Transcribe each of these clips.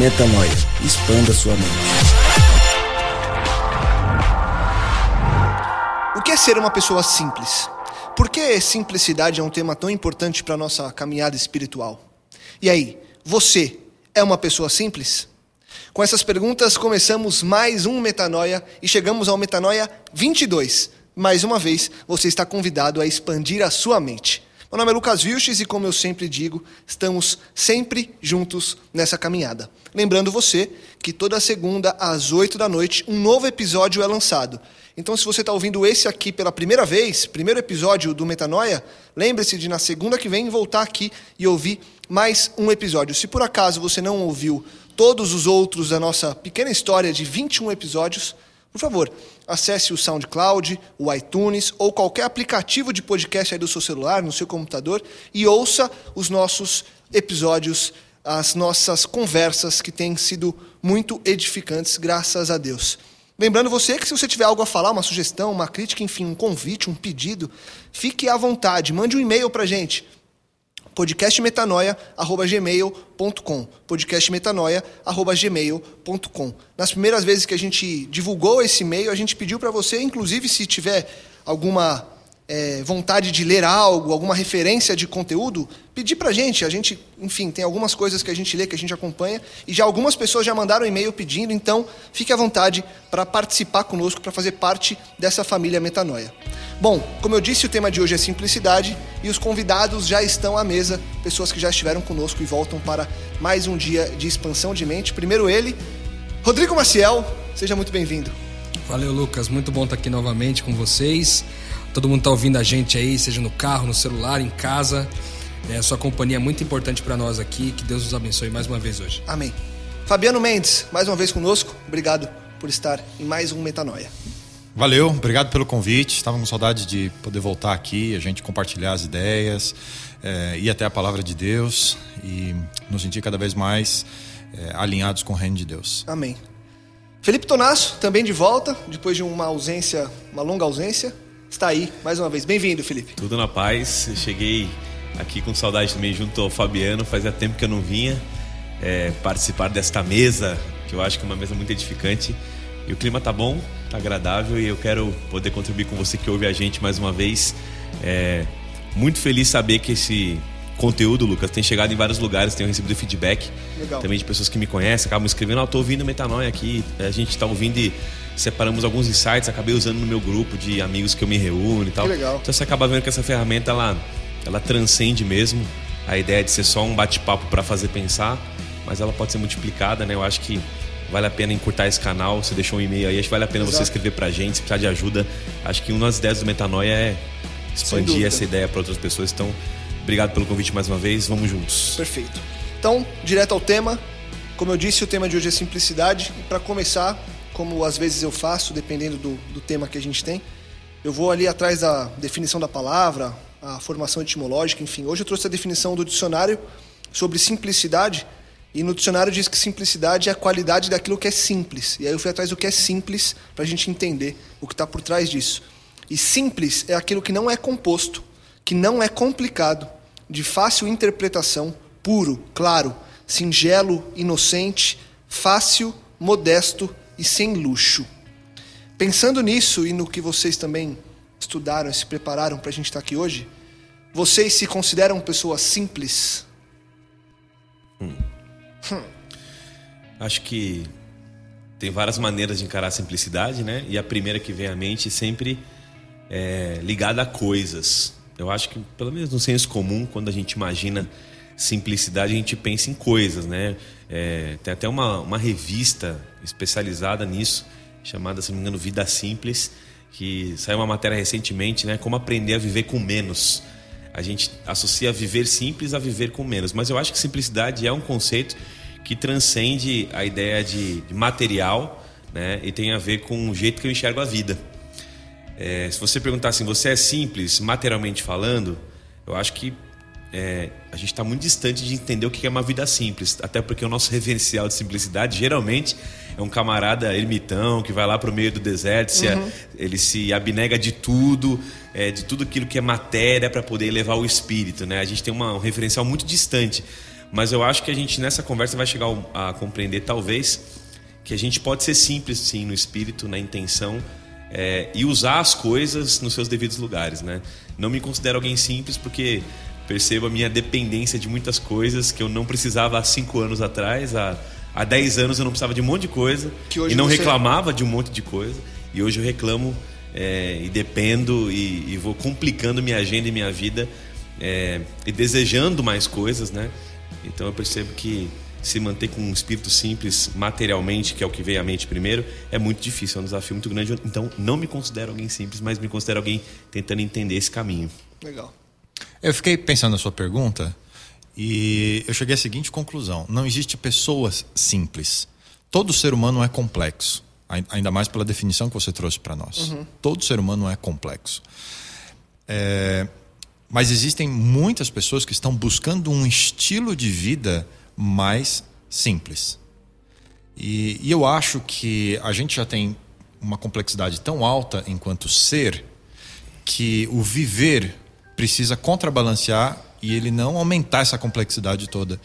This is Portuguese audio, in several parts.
Metanoia. Expanda sua mente. O que é ser uma pessoa simples? Por que simplicidade é um tema tão importante para a nossa caminhada espiritual? E aí, você é uma pessoa simples? Com essas perguntas, começamos mais um Metanoia e chegamos ao Metanoia 22. Mais uma vez, você está convidado a expandir a sua mente. Meu nome é Lucas Vilches e, como eu sempre digo, estamos sempre juntos nessa caminhada. Lembrando você que toda segunda, às 8 da noite, um novo episódio é lançado. Então, se você está ouvindo esse aqui pela primeira vez, primeiro episódio do Metanoia, lembre-se de na segunda que vem voltar aqui e ouvir mais um episódio. Se por acaso você não ouviu todos os outros da nossa pequena história de 21 episódios, por favor, acesse o SoundCloud, o iTunes ou qualquer aplicativo de podcast aí do seu celular, no seu computador e ouça os nossos episódios, as nossas conversas que têm sido muito edificantes, graças a Deus. Lembrando você que se você tiver algo a falar, uma sugestão, uma crítica, enfim, um convite, um pedido, fique à vontade, mande um e-mail para gente podcastmetanoia@gmail.com. podcastmetanoia@gmail.com. Nas primeiras vezes que a gente divulgou esse e-mail, a gente pediu para você, inclusive se tiver alguma é, vontade de ler algo, alguma referência de conteúdo, pedir para a gente. A gente, enfim, tem algumas coisas que a gente lê, que a gente acompanha, e já algumas pessoas já mandaram e-mail pedindo, então fique à vontade para participar conosco, para fazer parte dessa família Metanoia. Bom, como eu disse, o tema de hoje é simplicidade e os convidados já estão à mesa, pessoas que já estiveram conosco e voltam para mais um dia de expansão de mente. Primeiro ele, Rodrigo Maciel, seja muito bem-vindo. Valeu, Lucas. Muito bom estar aqui novamente com vocês. Todo mundo está ouvindo a gente aí, seja no carro, no celular, em casa. É, sua companhia é muito importante para nós aqui. Que Deus nos abençoe mais uma vez hoje. Amém. Fabiano Mendes, mais uma vez conosco. Obrigado por estar em mais um Metanoia. Valeu, obrigado pelo convite. Estava com saudade de poder voltar aqui, a gente compartilhar as ideias, é, ir até a palavra de Deus e nos sentir cada vez mais é, alinhados com o reino de Deus. Amém. Felipe Tonasso, também de volta, depois de uma ausência, uma longa ausência, está aí mais uma vez. Bem-vindo, Felipe. Tudo na paz. Eu cheguei aqui com saudade também junto ao Fabiano, fazia tempo que eu não vinha é, participar desta mesa, que eu acho que é uma mesa muito edificante. E o clima tá bom, tá agradável e eu quero poder contribuir com você que ouve a gente mais uma vez. É, muito feliz saber que esse conteúdo, Lucas, tem chegado em vários lugares, tenho recebido feedback Legal. também de pessoas que me conhecem, acabam escrevendo, ah, tô ouvindo Metanoia aqui, a gente tá ouvindo e separamos alguns insights, acabei usando no meu grupo de amigos que eu me reúno e tal. Que legal. Então você acaba vendo que essa ferramenta, ela, ela transcende mesmo a ideia de ser só um bate-papo para fazer pensar, mas ela pode ser multiplicada, né? Eu acho que vale a pena encurtar esse canal. Você deixou um e-mail aí, acho que vale a pena Exato. você escrever pra gente, se precisar de ajuda. Acho que uma das ideias do Metanoia é expandir essa ideia para outras pessoas. Então, obrigado pelo convite mais uma vez. Vamos juntos. Perfeito. Então, direto ao tema. Como eu disse, o tema de hoje é simplicidade. E para começar, como às vezes eu faço, dependendo do, do tema que a gente tem, eu vou ali atrás da definição da palavra, a formação etimológica, enfim. Hoje eu trouxe a definição do dicionário sobre simplicidade. E no dicionário diz que simplicidade é a qualidade daquilo que é simples. E aí eu fui atrás do que é simples para a gente entender o que está por trás disso. E simples é aquilo que não é composto, que não é complicado, de fácil interpretação, puro, claro, singelo, inocente, fácil, modesto e sem luxo. Pensando nisso e no que vocês também estudaram e se prepararam para a gente estar aqui hoje, vocês se consideram pessoas simples? Acho que tem várias maneiras de encarar a simplicidade, né? E a primeira que vem à mente sempre é ligada a coisas. Eu acho que, pelo menos no senso comum, quando a gente imagina simplicidade, a gente pensa em coisas, né? É, tem até uma, uma revista especializada nisso, chamada, se não me engano, Vida Simples, que saiu uma matéria recentemente, né? Como aprender a viver com menos. A gente associa viver simples a viver com menos, mas eu acho que simplicidade é um conceito que transcende a ideia de, de material né, e tem a ver com o jeito que eu enxergo a vida. É, se você perguntar assim, você é simples, materialmente falando, eu acho que é, a gente está muito distante de entender o que é uma vida simples, até porque o nosso referencial de simplicidade geralmente é um camarada ermitão que vai lá para o meio do deserto, se, uhum. ele se abnega de tudo, é, de tudo aquilo que é matéria para poder elevar o espírito. Né? A gente tem uma, um referencial muito distante. Mas eu acho que a gente nessa conversa vai chegar a compreender, talvez, que a gente pode ser simples sim no espírito, na intenção é, e usar as coisas nos seus devidos lugares, né? Não me considero alguém simples porque percebo a minha dependência de muitas coisas que eu não precisava há cinco anos atrás, há, há dez anos eu não precisava de um monte de coisa e não você... reclamava de um monte de coisa e hoje eu reclamo é, e dependo e, e, vou complicando minha agenda e minha vida é, e desejando mais coisas, né? Então eu percebo que se manter com um espírito simples materialmente, que é o que veio à mente primeiro, é muito difícil, é um desafio muito grande. Então não me considero alguém simples, mas me considero alguém tentando entender esse caminho. Legal. Eu fiquei pensando na sua pergunta e eu cheguei à seguinte conclusão: não existe pessoas simples. Todo ser humano é complexo, ainda mais pela definição que você trouxe para nós. Uhum. Todo ser humano é complexo. É, mas existem muitas pessoas que estão buscando um estilo de vida mais simples. E, e, eu acho que a gente já tem uma complexidade tão alta enquanto ser que o viver precisa contrabalancear e ele não aumentar essa complexidade toda.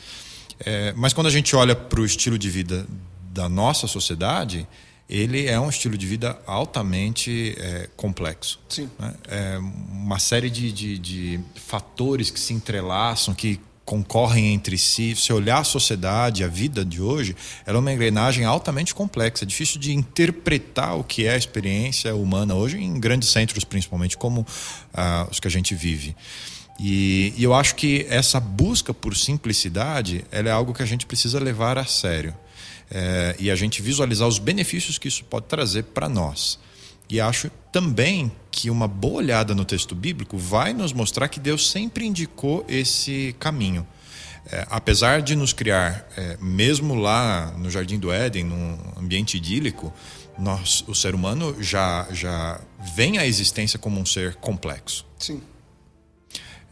É, mas quando a gente olha para o estilo de vida da nossa sociedade, ele é um estilo de vida altamente é, complexo. Sim. Né? É uma série de, de, de, fatores que se entrelaçam, que concorrem entre si. Se olhar a sociedade, a vida de hoje, ela é uma engrenagem altamente complexa. É difícil de interpretar o que é a experiência humana hoje, em grandes centros, principalmente, como ah, os que a gente vive. E, e eu acho que essa busca por simplicidade ela é algo que a gente precisa levar a sério é, e a gente visualizar os benefícios que isso pode trazer para nós. E acho também que uma boa olhada no texto bíblico vai nos mostrar que Deus sempre indicou esse caminho. É, apesar de nos criar, é, mesmo lá no Jardim do Éden, num ambiente idílico, nós, o ser humano já, já vem à existência como um ser complexo. Sim.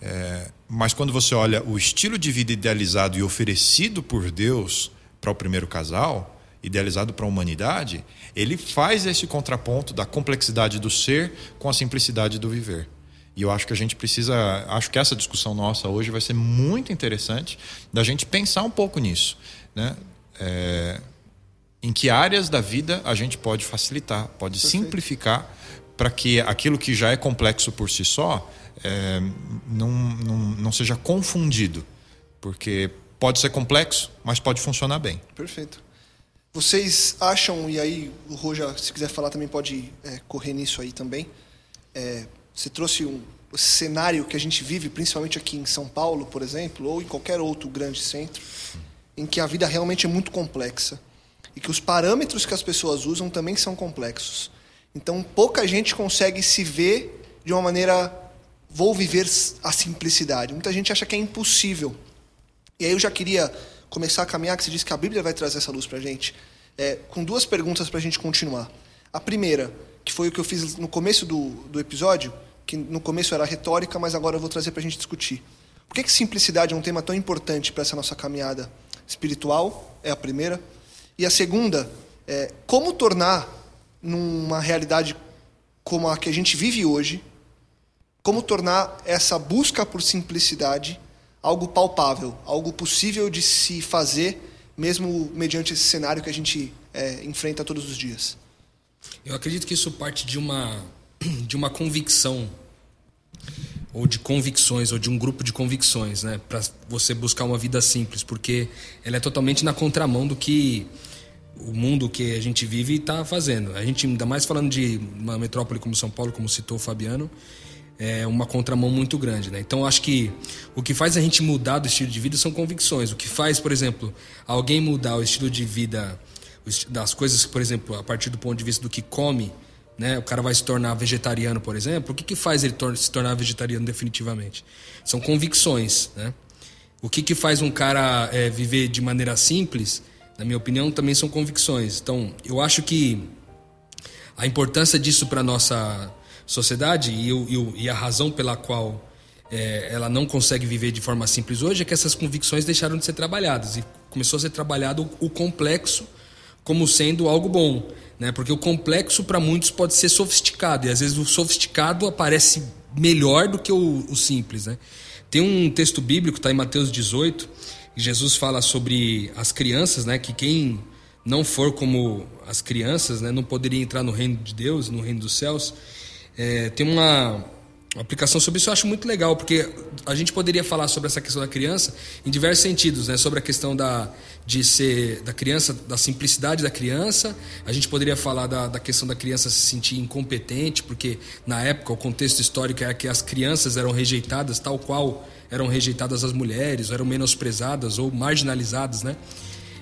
É, mas quando você olha o estilo de vida idealizado e oferecido por Deus para o primeiro casal, idealizado para a humanidade, ele faz esse contraponto da complexidade do ser com a simplicidade do viver. E eu acho que a gente precisa, acho que essa discussão nossa hoje vai ser muito interessante da gente pensar um pouco nisso, né? É, em que áreas da vida a gente pode facilitar, pode Perfeito. simplificar para que aquilo que já é complexo por si só é, não, não, não seja confundido, porque Pode ser complexo, mas pode funcionar bem. Perfeito. Vocês acham, e aí o Roja, se quiser falar, também pode é, correr nisso aí também. É, você trouxe um cenário que a gente vive, principalmente aqui em São Paulo, por exemplo, ou em qualquer outro grande centro, em que a vida realmente é muito complexa e que os parâmetros que as pessoas usam também são complexos. Então, pouca gente consegue se ver de uma maneira vou viver a simplicidade. Muita gente acha que é impossível. E aí eu já queria começar a caminhar, que você disse que a Bíblia vai trazer essa luz para a gente, é, com duas perguntas para a gente continuar. A primeira, que foi o que eu fiz no começo do, do episódio, que no começo era retórica, mas agora eu vou trazer para a gente discutir. Por que, que simplicidade é um tema tão importante para essa nossa caminhada espiritual? É a primeira. E a segunda, é como tornar numa realidade como a que a gente vive hoje, como tornar essa busca por simplicidade algo palpável, algo possível de se fazer, mesmo mediante esse cenário que a gente é, enfrenta todos os dias. Eu acredito que isso parte de uma, de uma convicção, ou de convicções, ou de um grupo de convicções, né? para você buscar uma vida simples, porque ela é totalmente na contramão do que o mundo que a gente vive está fazendo. A gente, ainda mais falando de uma metrópole como São Paulo, como citou o Fabiano, é uma contramão muito grande. Né? Então, acho que o que faz a gente mudar do estilo de vida são convicções. O que faz, por exemplo, alguém mudar o estilo de vida das coisas, por exemplo, a partir do ponto de vista do que come, né? O cara vai se tornar vegetariano, por exemplo. O que, que faz ele se tornar vegetariano definitivamente? São convicções, né? O que, que faz um cara é, viver de maneira simples, na minha opinião, também são convicções. Então, eu acho que a importância disso para nossa sociedade e, e, a razão pela qual é, ela não consegue viver de forma simples hoje é que essas convicções deixaram de ser trabalhadas e começou a ser trabalhado o, o complexo como sendo algo bom, né? Porque o complexo para muitos pode ser sofisticado e às vezes o sofisticado aparece melhor do que o, o simples, né? Tem um texto bíblico, está em Mateus 18, que Jesus fala sobre as crianças, né? Que quem não for como as crianças, né? Não poderia entrar no reino de Deus, no reino dos céus. É, tem uma aplicação sobre isso eu acho muito legal, porque a gente poderia falar sobre essa questão da criança em diversos sentidos, né? Sobre a questão da, de ser da criança, da simplicidade da criança. A gente poderia falar da, da questão da criança se sentir incompetente, porque na época o contexto histórico era que as crianças eram rejeitadas, tal qual eram rejeitadas as mulheres, eram menosprezadas ou marginalizadas, né?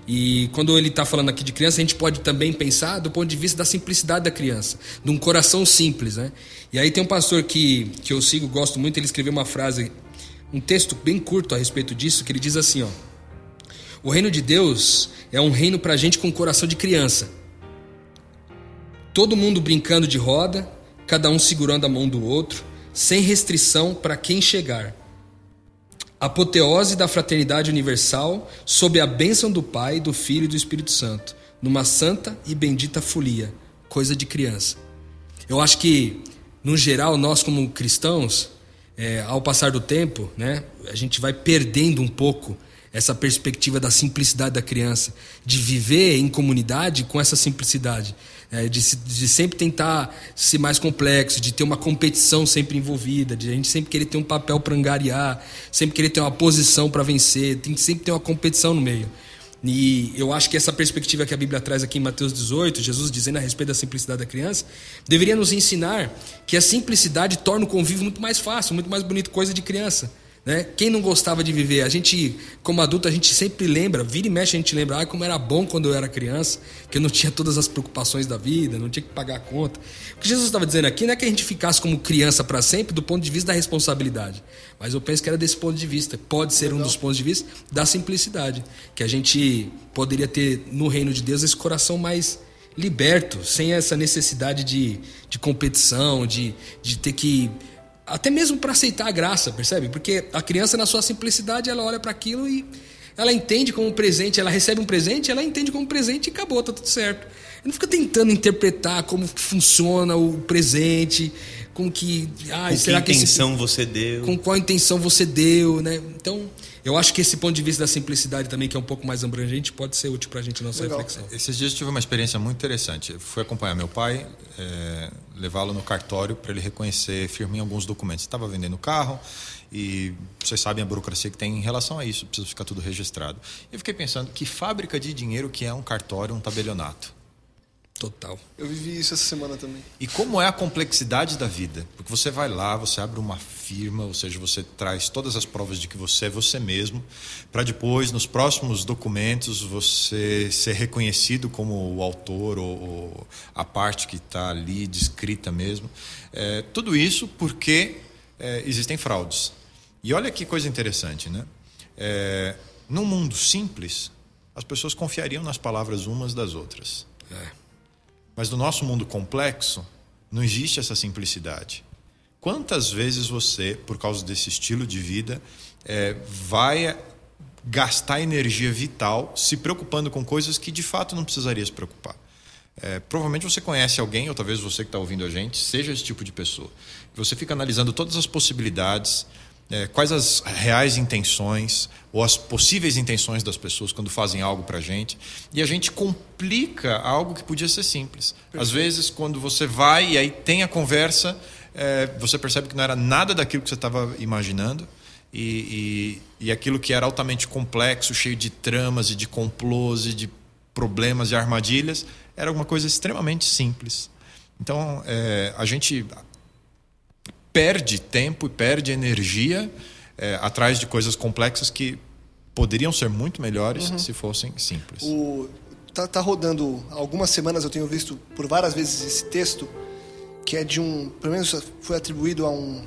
E quando ele está falando aqui de criança, a gente pode também pensar do ponto de vista da simplicidade da criança, de um coração simples, né? E aí tem um pastor que, que eu sigo, gosto muito, ele escreveu uma frase, um texto bem curto a respeito disso, que ele diz assim, ó: O reino de Deus é um reino para gente com coração de criança. Todo mundo brincando de roda, cada um segurando a mão do outro, sem restrição para quem chegar apoteose da fraternidade universal sob a bênção do Pai, do Filho e do Espírito Santo, numa santa e bendita folia, coisa de criança. Eu acho que, no geral, nós como cristãos, é, ao passar do tempo, né, a gente vai perdendo um pouco essa perspectiva da simplicidade da criança, de viver em comunidade com essa simplicidade, é, de, de, sempre tentar ser mais complexo, de ter uma competição sempre envolvida, de a gente sempre querer ter um papel para angariar, sempre querer ter uma posição para vencer, tem que sempre ter uma competição no meio. E eu acho que essa perspectiva que a Bíblia traz aqui em Mateus 18, Jesus dizendo a respeito da simplicidade da criança, deveria nos ensinar que a simplicidade torna o convívio muito mais fácil, muito mais bonito, coisa de criança. Né? Quem não gostava de viver? A gente, como adulto, a gente sempre lembra, vira e mexe, a gente lembra, ah, como era bom quando eu era criança, que eu não tinha todas as preocupações da vida, não tinha que pagar a conta. O que Jesus estava dizendo aqui não é que a gente ficasse como criança para sempre do ponto de vista da responsabilidade, mas eu penso que era desse ponto de vista, pode ser Legal. um dos pontos de vista da simplicidade, que a gente poderia ter no reino de Deus esse coração mais liberto, sem essa necessidade de, de competição, de, de ter que até mesmo para aceitar a graça, percebe? Porque a criança, na sua simplicidade, ela olha para aquilo e ela entende como um presente, ela recebe um presente, ela entende como um presente e acabou, tá tudo certo. Ele não fica tentando interpretar como funciona o presente, com que. Ah, com será que intenção esse, você deu? Com qual intenção você deu, né? Então, eu acho que esse ponto de vista da simplicidade também, que é um pouco mais abrangente, pode ser útil para a gente na nossa Legal. reflexão. Esses dias eu tive uma experiência muito interessante. Eu fui acompanhar meu pai, é, levá-lo no cartório para ele reconhecer firme em alguns documentos. Estava vendendo carro e vocês sabem a burocracia que tem em relação a isso, precisa ficar tudo registrado. Eu fiquei pensando que fábrica de dinheiro que é um cartório, um tabelionato. Total. Eu vivi isso essa semana também. E como é a complexidade da vida? Porque você vai lá, você abre uma firma, ou seja, você traz todas as provas de que você é você mesmo, para depois, nos próximos documentos, você ser reconhecido como o autor ou, ou a parte que está ali descrita mesmo. É, tudo isso porque é, existem fraudes. E olha que coisa interessante, né? É, num mundo simples, as pessoas confiariam nas palavras umas das outras. É. Mas no nosso mundo complexo, não existe essa simplicidade. Quantas vezes você, por causa desse estilo de vida, é, vai gastar energia vital se preocupando com coisas que de fato não precisaria se preocupar? É, provavelmente você conhece alguém, ou talvez você que está ouvindo a gente, seja esse tipo de pessoa. Você fica analisando todas as possibilidades, é, quais as reais intenções ou as possíveis intenções das pessoas quando fazem algo para a gente e a gente complica algo que podia ser simples. Perfeito. Às vezes, quando você vai e aí tem a conversa, é, você percebe que não era nada daquilo que você estava imaginando e, e, e aquilo que era altamente complexo, cheio de tramas e de complôs e de problemas e armadilhas, era uma coisa extremamente simples. Então, é, a gente perde tempo e perde energia é, atrás de coisas complexas que poderiam ser muito melhores uhum. se fossem simples. O, tá, tá rodando algumas semanas, eu tenho visto por várias vezes esse texto, que é de um. Pelo menos foi atribuído a um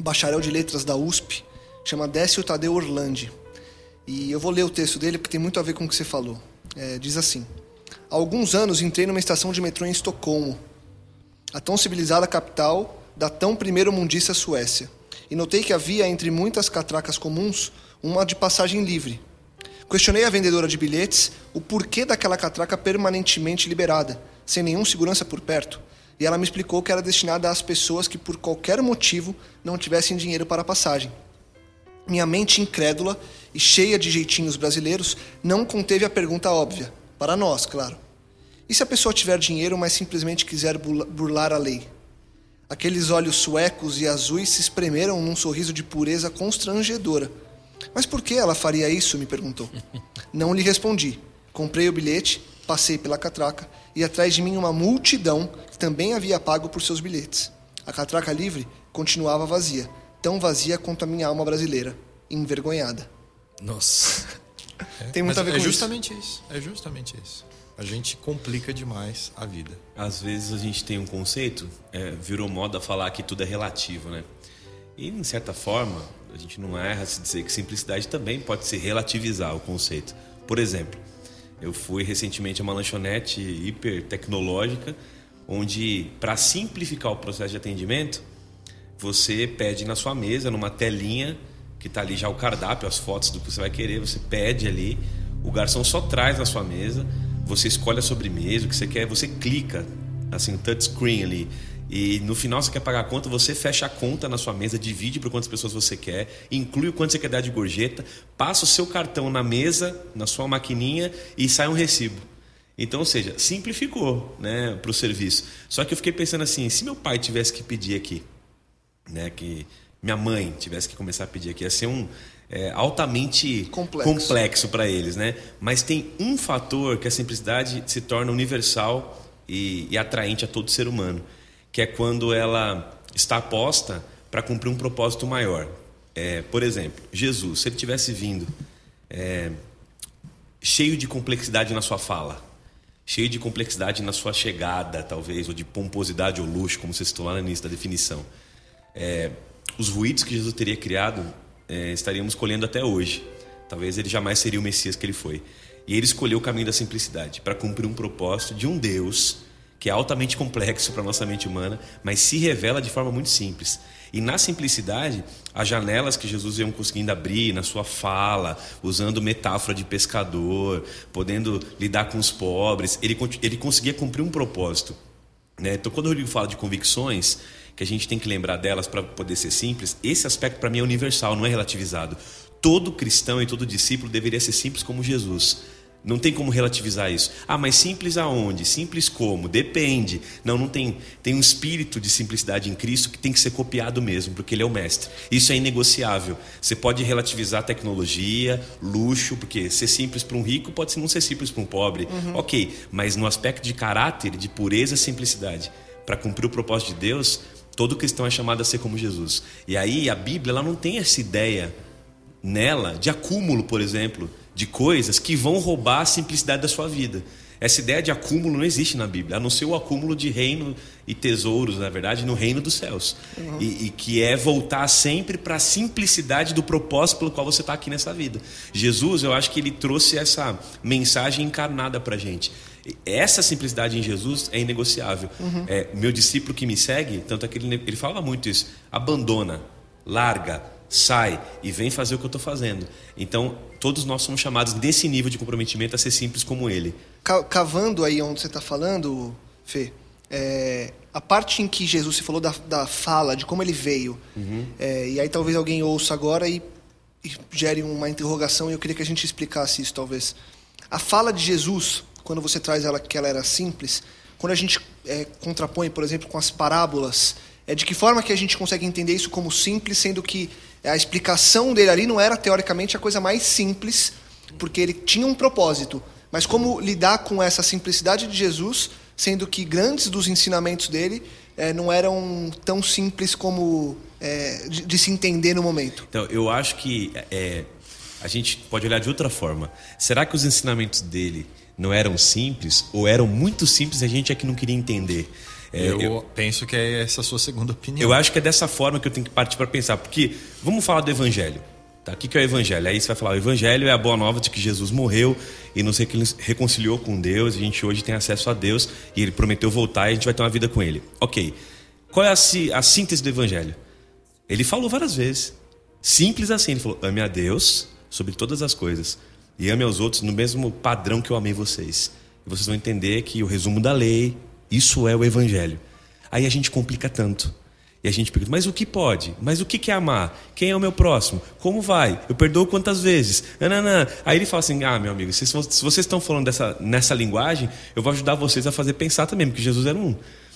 bacharel de letras da USP, chama Décio Tadeu Orlandi. E eu vou ler o texto dele porque tem muito a ver com o que você falou. É, diz assim: Há alguns anos entrei numa estação de metrô em Estocolmo, a tão civilizada capital da tão primeiro mundista Suécia, e notei que havia entre muitas catracas comuns uma de passagem livre. Questionei a vendedora de bilhetes o porquê daquela catraca permanentemente liberada, sem nenhum segurança por perto, e ela me explicou que era destinada às pessoas que por qualquer motivo não tivessem dinheiro para a passagem. Minha mente incrédula e cheia de jeitinhos brasileiros não conteve a pergunta óbvia, para nós, claro. E se a pessoa tiver dinheiro, mas simplesmente quiser burlar a lei? Aqueles olhos suecos e azuis se espremeram num sorriso de pureza constrangedora mas por que ela faria isso? me perguntou. Não lhe respondi. Comprei o bilhete, passei pela catraca e atrás de mim uma multidão que também havia pago por seus bilhetes. A catraca livre continuava vazia, tão vazia quanto a minha alma brasileira, envergonhada. Nossa. Tem muito a ver é com justamente isso. isso. É justamente isso. A gente complica demais a vida. Às vezes a gente tem um conceito, é, virou moda falar que tudo é relativo, né? E, de certa forma, a gente não erra se dizer que simplicidade também pode se relativizar o conceito. Por exemplo, eu fui recentemente a uma lanchonete hiper tecnológica, onde, para simplificar o processo de atendimento, você pede na sua mesa, numa telinha, que está ali já o cardápio, as fotos do que você vai querer, você pede ali, o garçom só traz na sua mesa, você escolhe a sobremesa, o que você quer, você clica, assim, o touchscreen ali, e no final você quer pagar a conta, você fecha a conta na sua mesa, divide por quantas pessoas você quer, inclui o quanto você quer dar de gorjeta, passa o seu cartão na mesa, na sua maquininha e sai um recibo. Então, ou seja, simplificou né, para o serviço. Só que eu fiquei pensando assim, se meu pai tivesse que pedir aqui, né, que minha mãe tivesse que começar a pedir aqui, ia ser um é, altamente complexo para eles, né? Mas tem um fator que a simplicidade se torna universal e, e atraente a todo ser humano que é quando ela está posta para cumprir um propósito maior. É, por exemplo, Jesus, se ele tivesse vindo é, cheio de complexidade na sua fala, cheio de complexidade na sua chegada, talvez, ou de pomposidade ou luxo, como você citou lá no início da definição, é, os ruídos que Jesus teria criado é, estaríamos colhendo até hoje. Talvez ele jamais seria o Messias que ele foi. E ele escolheu o caminho da simplicidade para cumprir um propósito de um Deus que é altamente complexo para nossa mente humana, mas se revela de forma muito simples. E na simplicidade, as janelas que Jesus ia conseguindo abrir na sua fala, usando metáfora de pescador, podendo lidar com os pobres, ele, ele conseguia cumprir um propósito. Né? Então, quando o Rodrigo fala de convicções, que a gente tem que lembrar delas para poder ser simples, esse aspecto para mim é universal, não é relativizado. Todo cristão e todo discípulo deveria ser simples como Jesus. Não tem como relativizar isso. Ah, mas simples aonde? Simples como? Depende. Não, não tem. Tem um espírito de simplicidade em Cristo que tem que ser copiado mesmo, porque Ele é o mestre. Isso é inegociável. Você pode relativizar tecnologia, luxo, porque ser simples para um rico pode não ser simples para um pobre. Uhum. Ok, mas no aspecto de caráter, de pureza e simplicidade, para cumprir o propósito de Deus, todo cristão é chamado a ser como Jesus. E aí a Bíblia ela não tem essa ideia nela de acúmulo, por exemplo de coisas que vão roubar a simplicidade da sua vida. Essa ideia de acúmulo não existe na Bíblia, a não ser o acúmulo de reino e tesouros, na verdade, no reino dos céus. Uhum. E, e, que é voltar sempre para a simplicidade do propósito pelo qual você está aqui nessa vida. Jesus, eu acho que ele trouxe essa mensagem encarnada para a gente. Essa simplicidade em Jesus é inegociável. Uhum. É, meu discípulo que me segue, tanto é que ele, ele fala muito isso: abandona, larga, sai e vem fazer o que eu estou fazendo. Então, todos nós somos chamados desse nível de comprometimento a ser simples como ele. Cavando aí onde você está falando, Fê, é, a parte em que Jesus se falou da, da fala, de como ele veio, uhum. é, e aí talvez alguém ouça agora e, e gere uma interrogação, e eu queria que a gente explicasse isso, talvez. A fala de Jesus, quando você traz ela que ela era simples, quando a gente é, contrapõe, por exemplo, com as parábolas, é de que forma que a gente consegue entender isso como simples, sendo que a explicação dele ali não era teoricamente a coisa mais simples, porque ele tinha um propósito, Mas como lidar com essa simplicidade de Jesus, sendo que grandes dos ensinamentos dele é, não eram tão simples como é, de, de, se entender no momento? Então, eu acho que é, a gente pode olhar de outra forma. Será que os ensinamentos dele não eram simples ou eram muito simples a gente é que não queria entender? É, eu, eu, penso que é essa a sua segunda opinião. Eu acho que é dessa forma que eu tenho que partir para pensar, porque vamos falar do evangelho. Tá? O que é o evangelho? Aí você vai falar, o evangelho é a boa nova de que Jesus morreu e nos reconciliou com Deus, a gente hoje tem acesso a Deus e ele prometeu voltar e a gente vai ter uma vida com ele. Ok. Qual é a, a síntese do evangelho? Ele falou várias vezes. Simples assim, ele falou: ame a Deus sobre todas as coisas e ame aos outros no mesmo padrão que eu amei vocês. E vocês vão entender que o resumo da lei, isso é o evangelho. Aí a gente complica tanto. E a gente pergunta, mas o que pode? Mas o que é amar? Quem é o meu próximo? Como vai? Eu perdoo quantas vezes? Nananã. Aí ele fala assim: ah, meu amigo, se, vocês estão falando dessa, nessa linguagem, eu vou ajudar vocês a fazer pensar também, porque Jesus era um.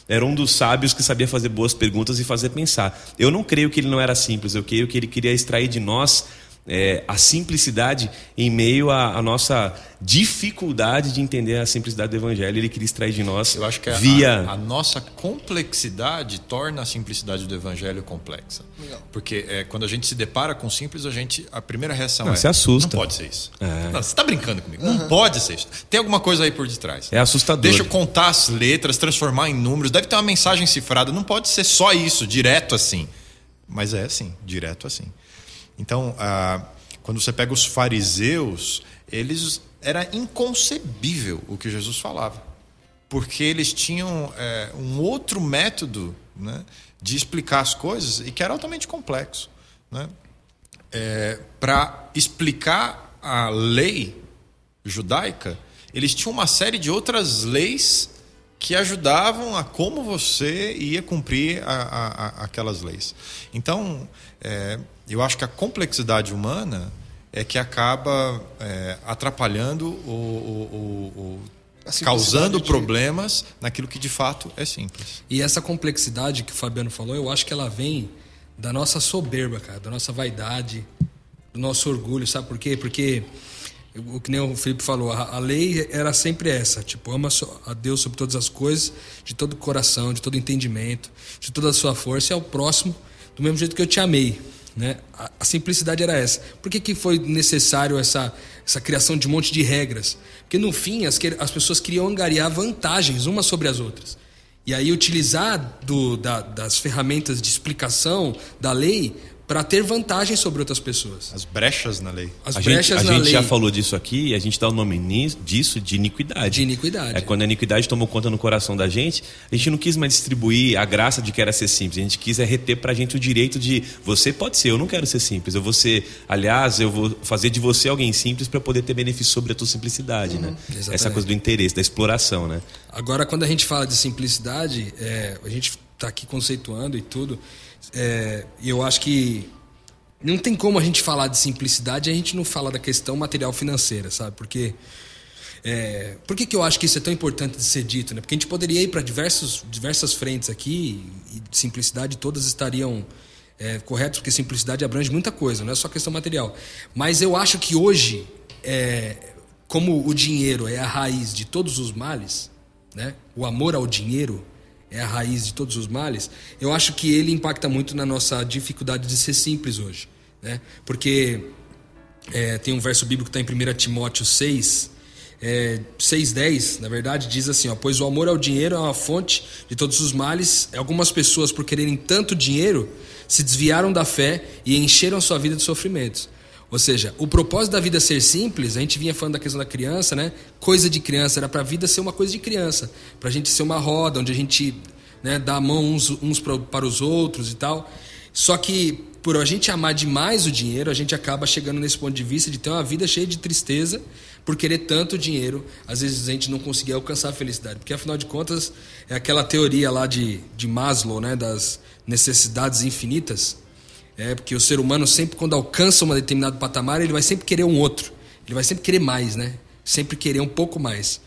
Era um dos sábios que sabia fazer boas perguntas e fazer pensar. Eu não creio que ele não era simples, eu creio que ele queria extrair de nós é, a simplicidade em meio à, à, nossa dificuldade de entender a simplicidade do Evangelho. Ele queria extrair de nós. Eu acho que via... a, a nossa complexidade torna a simplicidade do Evangelho complexa. Legal. Porque é, quando a gente se depara com simples, a gente a primeira reação não, é: se assusta. Não pode ser isso. É. Não, você está brincando comigo? Uhum. Não pode ser isso. Tem alguma coisa aí por detrás. É assustador. Deixa eu contar as letras, transformar em números. Deve ter uma mensagem cifrada. Não pode ser só isso, direto assim. Mas é assim, direto assim. Então, ah, quando você pega os fariseus, eles era inconcebível o que Jesus falava, porque eles tinham é, um outro método né, de explicar as coisas e que era altamente complexo. Né? É, Para explicar a lei judaica, eles tinham uma série de outras leis que ajudavam a como você ia cumprir a, a, a, aquelas leis. Então, é, eu acho que a complexidade humana é que acaba é, atrapalhando o, o, o causando problemas naquilo que de fato é simples. E essa complexidade que o Fabiano falou, eu acho que ela vem da nossa soberba, cara, da nossa vaidade, do nosso orgulho, sabe por quê? Porque o que nem o Felipe falou, a, a lei era sempre essa, tipo, ama a Deus sobre todas as coisas, de todo o coração, de todo entendimento, de toda a sua força, e ao próximo do mesmo jeito que eu te amei. Né? A, a, simplicidade era essa. Por que, que foi necessário essa, essa criação de um monte de regras? Porque no fim as, as pessoas queriam angariar vantagens umas sobre as outras. E aí utilizar do, da, das ferramentas de explicação da lei para ter vantagem sobre outras pessoas. As brechas na lei. As a brechas gente, na a gente lei. já falou disso aqui e a gente dá o nome disso de iniquidade. De iniquidade. É quando a iniquidade tomou conta no coração da gente, a gente não quis mais distribuir a graça de que era ser simples. A gente quis é reter para a gente o direito de você pode ser, eu não quero ser simples. Eu vou ser, aliás, eu vou fazer de você alguém simples para poder ter benefício sobre a tua simplicidade, né? uhum, né? Exatamente. Essa coisa do interesse, da exploração, né? Agora, quando a gente fala de simplicidade, é, a gente está aqui conceituando e tudo, é, eu acho que não tem como a gente falar de simplicidade e a gente não falar da questão material financeira, sabe? Porque. É, por que, que eu acho que isso é tão importante de ser dito? Né? Porque a gente poderia ir para diversas frentes aqui e simplicidade todas estariam é, corretas, porque simplicidade abrange muita coisa, não é só questão material. Mas eu acho que hoje, é, como o dinheiro é a raiz de todos os males, né? o amor ao dinheiro é a raiz de todos os males, eu acho que ele impacta muito na nossa dificuldade de ser simples hoje. Né? Porque é, tem um verso bíblico que está em 1 Timóteo 6, é, 6,10, na verdade, diz assim: ó, Pois o amor ao dinheiro é uma fonte de todos os males. Algumas pessoas, por quererem tanto dinheiro, se desviaram da fé e encheram sua vida de sofrimentos. Ou seja, o propósito da vida ser simples, a gente vinha falando da questão da criança, né? Coisa de criança, era para a vida ser uma coisa de criança. Para a gente ser uma roda, onde a gente né, dá a mão uns, uns para os outros e tal. Só que por a gente amar demais o dinheiro, a gente acaba chegando nesse ponto de vista de ter uma vida cheia de tristeza por querer tanto dinheiro. Às vezes a gente não conseguir alcançar a felicidade. Porque afinal de contas, é aquela teoria lá de, de Maslow, né, das necessidades infinitas é, porque o ser humano sempre, quando alcança um determinado patamar, ele vai sempre querer um outro. Ele vai sempre querer mais, né? Sempre querer um pouco mais.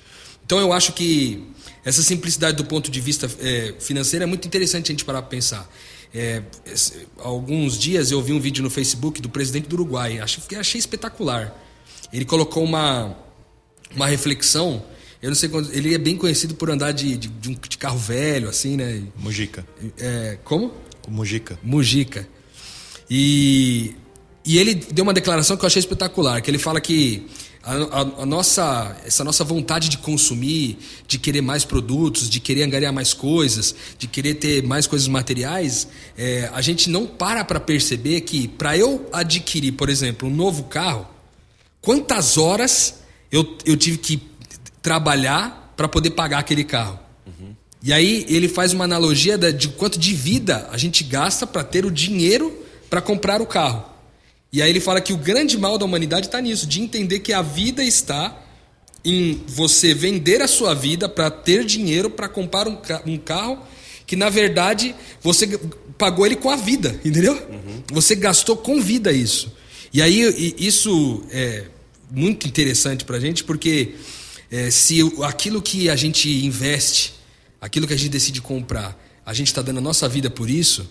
Então eu acho que essa simplicidade do ponto de vista é, financeiro é muito interessante a gente parar para pensar. É, alguns dias eu vi um vídeo no Facebook do presidente do Uruguai, achei, achei espetacular. Ele colocou uma, uma reflexão. Eu não sei quando. Ele é bem conhecido por andar de, de, de um, de carro velho, assim, né? Mujica. É, como? O Mujica. Mujica. E, e ele deu uma declaração que eu achei espetacular, que ele fala que a, a, a, nossa, essa nossa vontade de consumir, de querer mais produtos, de querer angariar mais coisas, de querer ter mais coisas materiais, é, a gente não para para perceber que para eu adquirir, por exemplo, um novo carro, quantas horas eu, eu tive que trabalhar para poder pagar aquele carro. Uhum. E aí ele faz uma analogia de quanto de vida a gente gasta para ter o dinheiro para comprar o carro. E aí ele fala que o grande mal da humanidade está nisso, de entender que a vida está em você vender a sua vida para ter dinheiro para comprar um, um, carro que na verdade você pagou ele com a vida, entendeu? Uhum. Você gastou com vida isso. E aí isso é muito interessante para a gente porque é, se aquilo que a gente investe, aquilo que a gente decide comprar, a gente está dando a nossa vida por isso,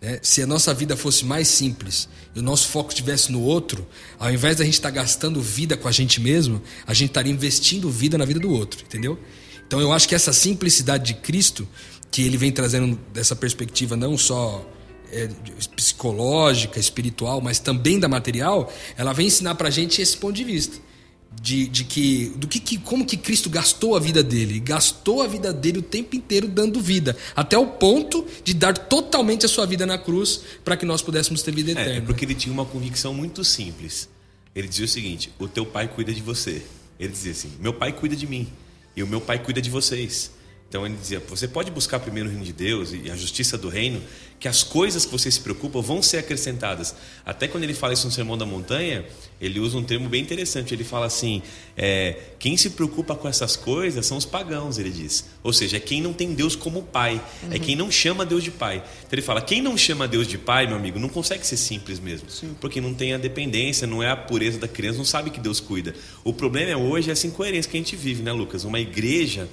né? Se a nossa vida fosse mais simples e o nosso foco estivesse no outro, ao invés da gente estar tá gastando vida com a gente mesmo, a gente estaria investindo vida na vida do outro, entendeu? Então eu acho que essa simplicidade de Cristo, que ele vem trazendo dessa perspectiva não só é, psicológica, espiritual, mas também da material, ela vem ensinar para a gente esse ponto de vista de, de que do que, que, como que Cristo gastou a vida dele? Gastou a vida dele o tempo inteiro dando vida até o ponto de dar totalmente a sua vida na cruz para que nós pudéssemos ter vida eterna é, é porque ele tinha uma convicção muito simples. Ele dizia o seguinte o teu pai cuida de você. Ele dizia assim meu pai cuida de mim e o meu pai cuida de vocês então ele dizia: você pode buscar primeiro o reino de Deus e a justiça do reino, que as coisas que você se preocupa vão ser acrescentadas. Até quando ele fala isso no Sermão da Montanha, ele usa um termo bem interessante. Ele fala assim: é, quem se preocupa com essas coisas são os pagãos, ele diz. Ou seja, é quem não tem Deus como pai, é uhum. é quem não chama Deus de pai. Então ele fala: quem não chama Deus de pai, meu amigo, não consegue ser simples mesmo, Sim. porque não tem a dependência, não é a pureza da criança, não sabe que Deus cuida. O problema é hoje essa incoerência que a gente vive, né, Lucas? Uma igreja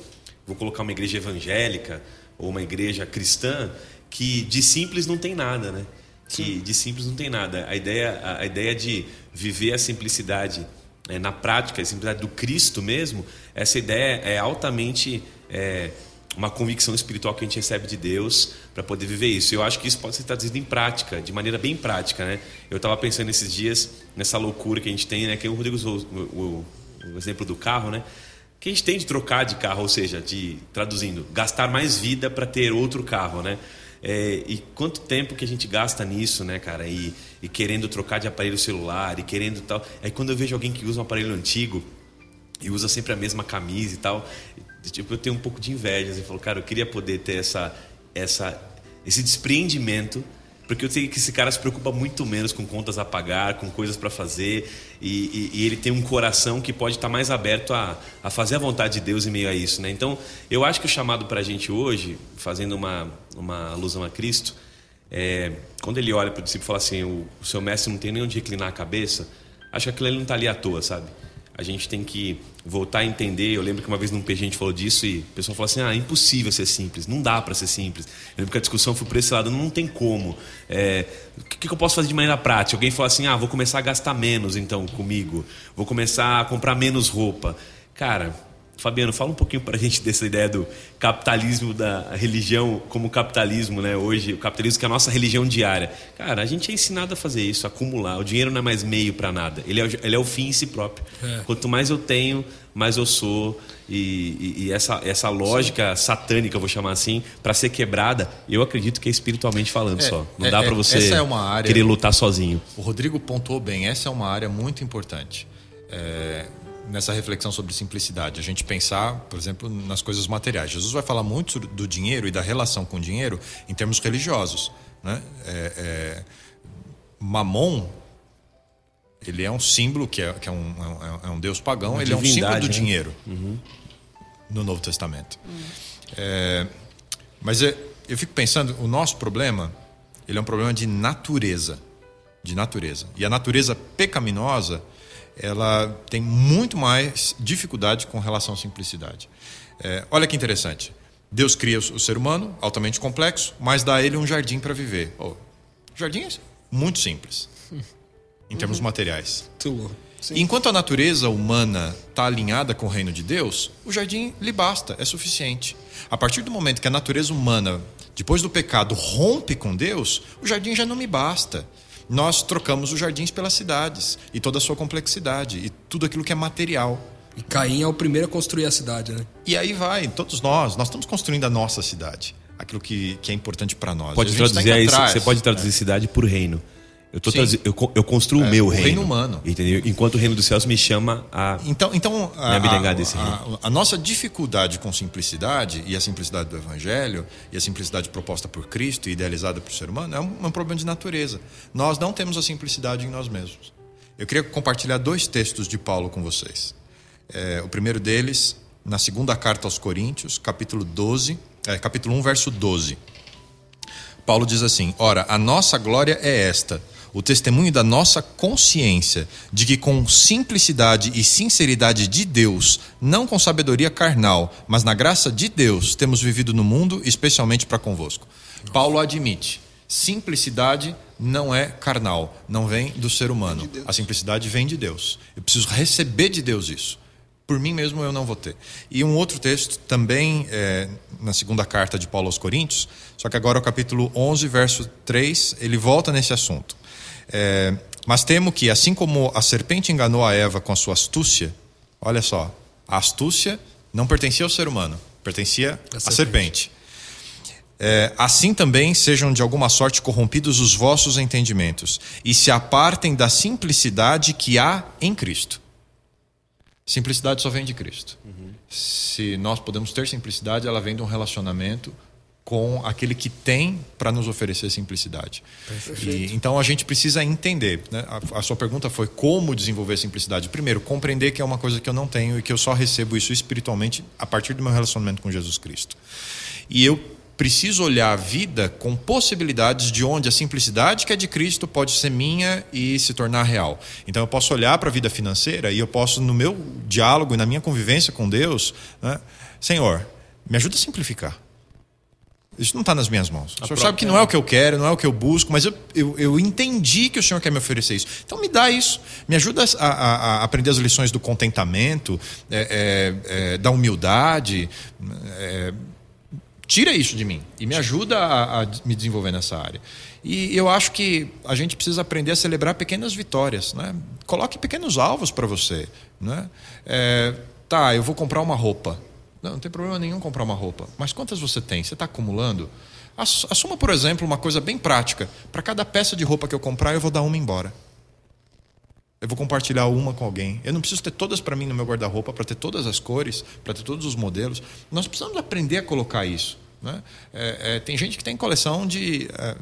vou colocar uma igreja evangélica ou uma igreja cristã que de simples não tem nada, né? Que de simples não tem nada. A ideia, a, ideia de viver a simplicidade é, na prática, a simplicidade do Cristo mesmo, essa ideia é altamente é, uma convicção espiritual que a gente recebe de Deus para poder viver isso. Eu acho que isso pode ser traduzido em prática, de maneira bem prática, né? Eu estava pensando esses dias nessa loucura que a gente tem, né? Que o Rodrigo usou o, o, o exemplo do carro, né? Que a gente tem de trocar de carro, ou seja, de traduzindo, gastar mais vida para ter outro carro, né? É, e quanto tempo que a gente gasta nisso, né, cara? E, e, querendo trocar de aparelho celular e querendo tal. Aí quando eu vejo alguém que usa um aparelho antigo e usa sempre a mesma camisa e tal, tipo, eu tenho um pouco de inveja. Assim, eu falo, cara, eu queria poder ter essa, essa, esse despreendimento porque eu sei que esse cara se preocupa muito menos com contas a pagar, com coisas para fazer, e, e, e, ele tem um coração que pode estar tá mais aberto a, a fazer a vontade de Deus em meio a isso. Né? Então, eu acho que o chamado para a gente hoje, fazendo uma, uma alusão a Cristo, é, quando ele olha para o discípulo e fala assim: o, o seu mestre não tem nem onde reclinar a cabeça, acho que aquilo ali não está ali à toa, sabe? A gente tem que voltar a entender. Eu lembro que uma vez num PG a gente falou disso e o pessoal falou assim: ah, é impossível ser simples, não dá para ser simples. Eu lembro que a discussão foi por esse lado: não tem como. É, o que, que, eu posso fazer de maneira prática? Alguém falou assim: ah, vou começar a gastar menos então comigo, vou começar a comprar menos roupa. Cara, Fabiano, fala um pouquinho para a gente dessa ideia do capitalismo da religião como capitalismo, né? Hoje, o capitalismo que é a nossa religião diária. Cara, a gente é ensinado a fazer isso, a acumular. O dinheiro não é mais meio para nada. Ele é, ele é o fim em si próprio. É. Quanto mais eu tenho, mais eu sou. E, e, e essa, essa lógica Sim. satânica, eu vou chamar assim, para ser quebrada, eu acredito que é espiritualmente falando é, só. Não é, dá para é, você é área, querer lutar sozinho. O Rodrigo pontuou bem. Essa é uma área muito importante. É, nessa reflexão sobre simplicidade. A gente pensar, por exemplo, nas coisas materiais. Jesus vai falar muito do dinheiro e da relação com o dinheiro em termos religiosos. Né? É, é, mamon, ele é um símbolo, que é, que é, um, é um, deus pagão, Uma ele é um símbolo do né? dinheiro uhum. no Novo Testamento. Uhum. mas eu, eu fico pensando, o nosso problema, ele é um problema de natureza. De natureza. E a natureza pecaminosa ela tem muito mais dificuldade com relação à simplicidade. É, olha que interessante. Deus cria o ser humano, altamente complexo, mas dá a ele um jardim para viver. Oh, jardim é muito simples, em termos uhum. materiais. Enquanto a natureza humana está alinhada com o reino de Deus, o jardim lhe basta, é suficiente. A partir do momento que a natureza humana, depois do pecado, rompe com Deus, o jardim já não me basta. Nós trocamos os jardins pelas cidades e toda a sua complexidade e tudo aquilo que é material. E Caim é o primeiro a construir a cidade, né? E aí vai, todos nós, nós estamos construindo a nossa cidade, aquilo que, que é importante para nós. Pode tá traduzir aí, atrás, você pode né? traduzir cidade por reino. Eu, tô traduzi- eu, eu construo o É, meu o reino. reino humano. Entendeu? Enquanto o reino dos céus me chama a. Então, então a, Me a- desse a- a nossa dificuldade com simplicidade e a simplicidade do Evangelho e a simplicidade proposta por Cristo e idealizada por ser humano é um, é um problema de natureza. Nós não temos a simplicidade em nós mesmos. Eu queria compartilhar dois textos de Paulo com vocês. É, o primeiro deles, na segunda carta aos Coríntios, capítulo 12, é, capítulo 1, verso 12. Paulo diz assim: Ora, a nossa glória é esta, o testemunho da nossa consciência, de que com simplicidade e sinceridade de Deus, não com sabedoria carnal, mas na graça de Deus, temos vivido no mundo, especialmente para convosco. Paulo admite: simplicidade não é carnal, não vem do ser humano. A simplicidade vem de Deus. Eu preciso receber de Deus isso. Por mim mesmo eu não vou ter. E um outro texto, também é, na segunda carta de Paulo aos Coríntios, só que agora o capítulo 11, verso 3, ele volta nesse assunto. É, Mas temo que, assim como a serpente enganou a Eva com a sua astúcia, olha só, a astúcia não pertencia ao ser humano, pertencia à serpente. serpente. É, assim também sejam de alguma sorte corrompidos os vossos entendimentos e se apartem da simplicidade que há em Cristo. Simplicidade só vem de Cristo. Se nós podemos ter simplicidade, ela vem de um relacionamento com aquele que tem para nos oferecer simplicidade. E, então a gente precisa entender. Né? A, a sua pergunta foi como desenvolver simplicidade. Primeiro, compreender que é uma coisa que eu não tenho e que eu só recebo isso espiritualmente a partir do meu relacionamento com Jesus Cristo. E eu preciso olhar a vida com possibilidades de onde a simplicidade que é de Cristo pode ser minha e se tornar real. Então eu posso olhar para a vida financeira e eu posso, no meu diálogo e na minha convivência com Deus, né? Senhor, me ajuda a simplificar. Isso não está nas minhas mãos. O senhor sabe que não é o que eu quero, não é o que eu busco, mas eu, eu, eu entendi que o senhor quer me oferecer isso. Então me dá isso. Me ajuda a, a- a aprender as lições do contentamento, é, é, é, da humildade. é, tira isso de mim e me ajuda a, a me desenvolver nessa área. E eu acho que a gente precisa aprender a celebrar pequenas vitórias. Né? Coloque pequenos alvos para você. Né? É, tá, eu vou comprar uma roupa. Não, não tem problema nenhum comprar uma roupa. Mas quantas você tem? Você está acumulando? Ass- Assuma, por exemplo, uma coisa bem prática. Para cada peça de roupa que eu comprar, eu vou dar uma embora. Eu vou compartilhar uma com alguém. Eu não preciso ter todas para mim no meu guarda-roupa, para ter todas as cores, para ter todos os modelos. Nós precisamos aprender a colocar isso. Né? É, é, tem gente que tem coleção de. É,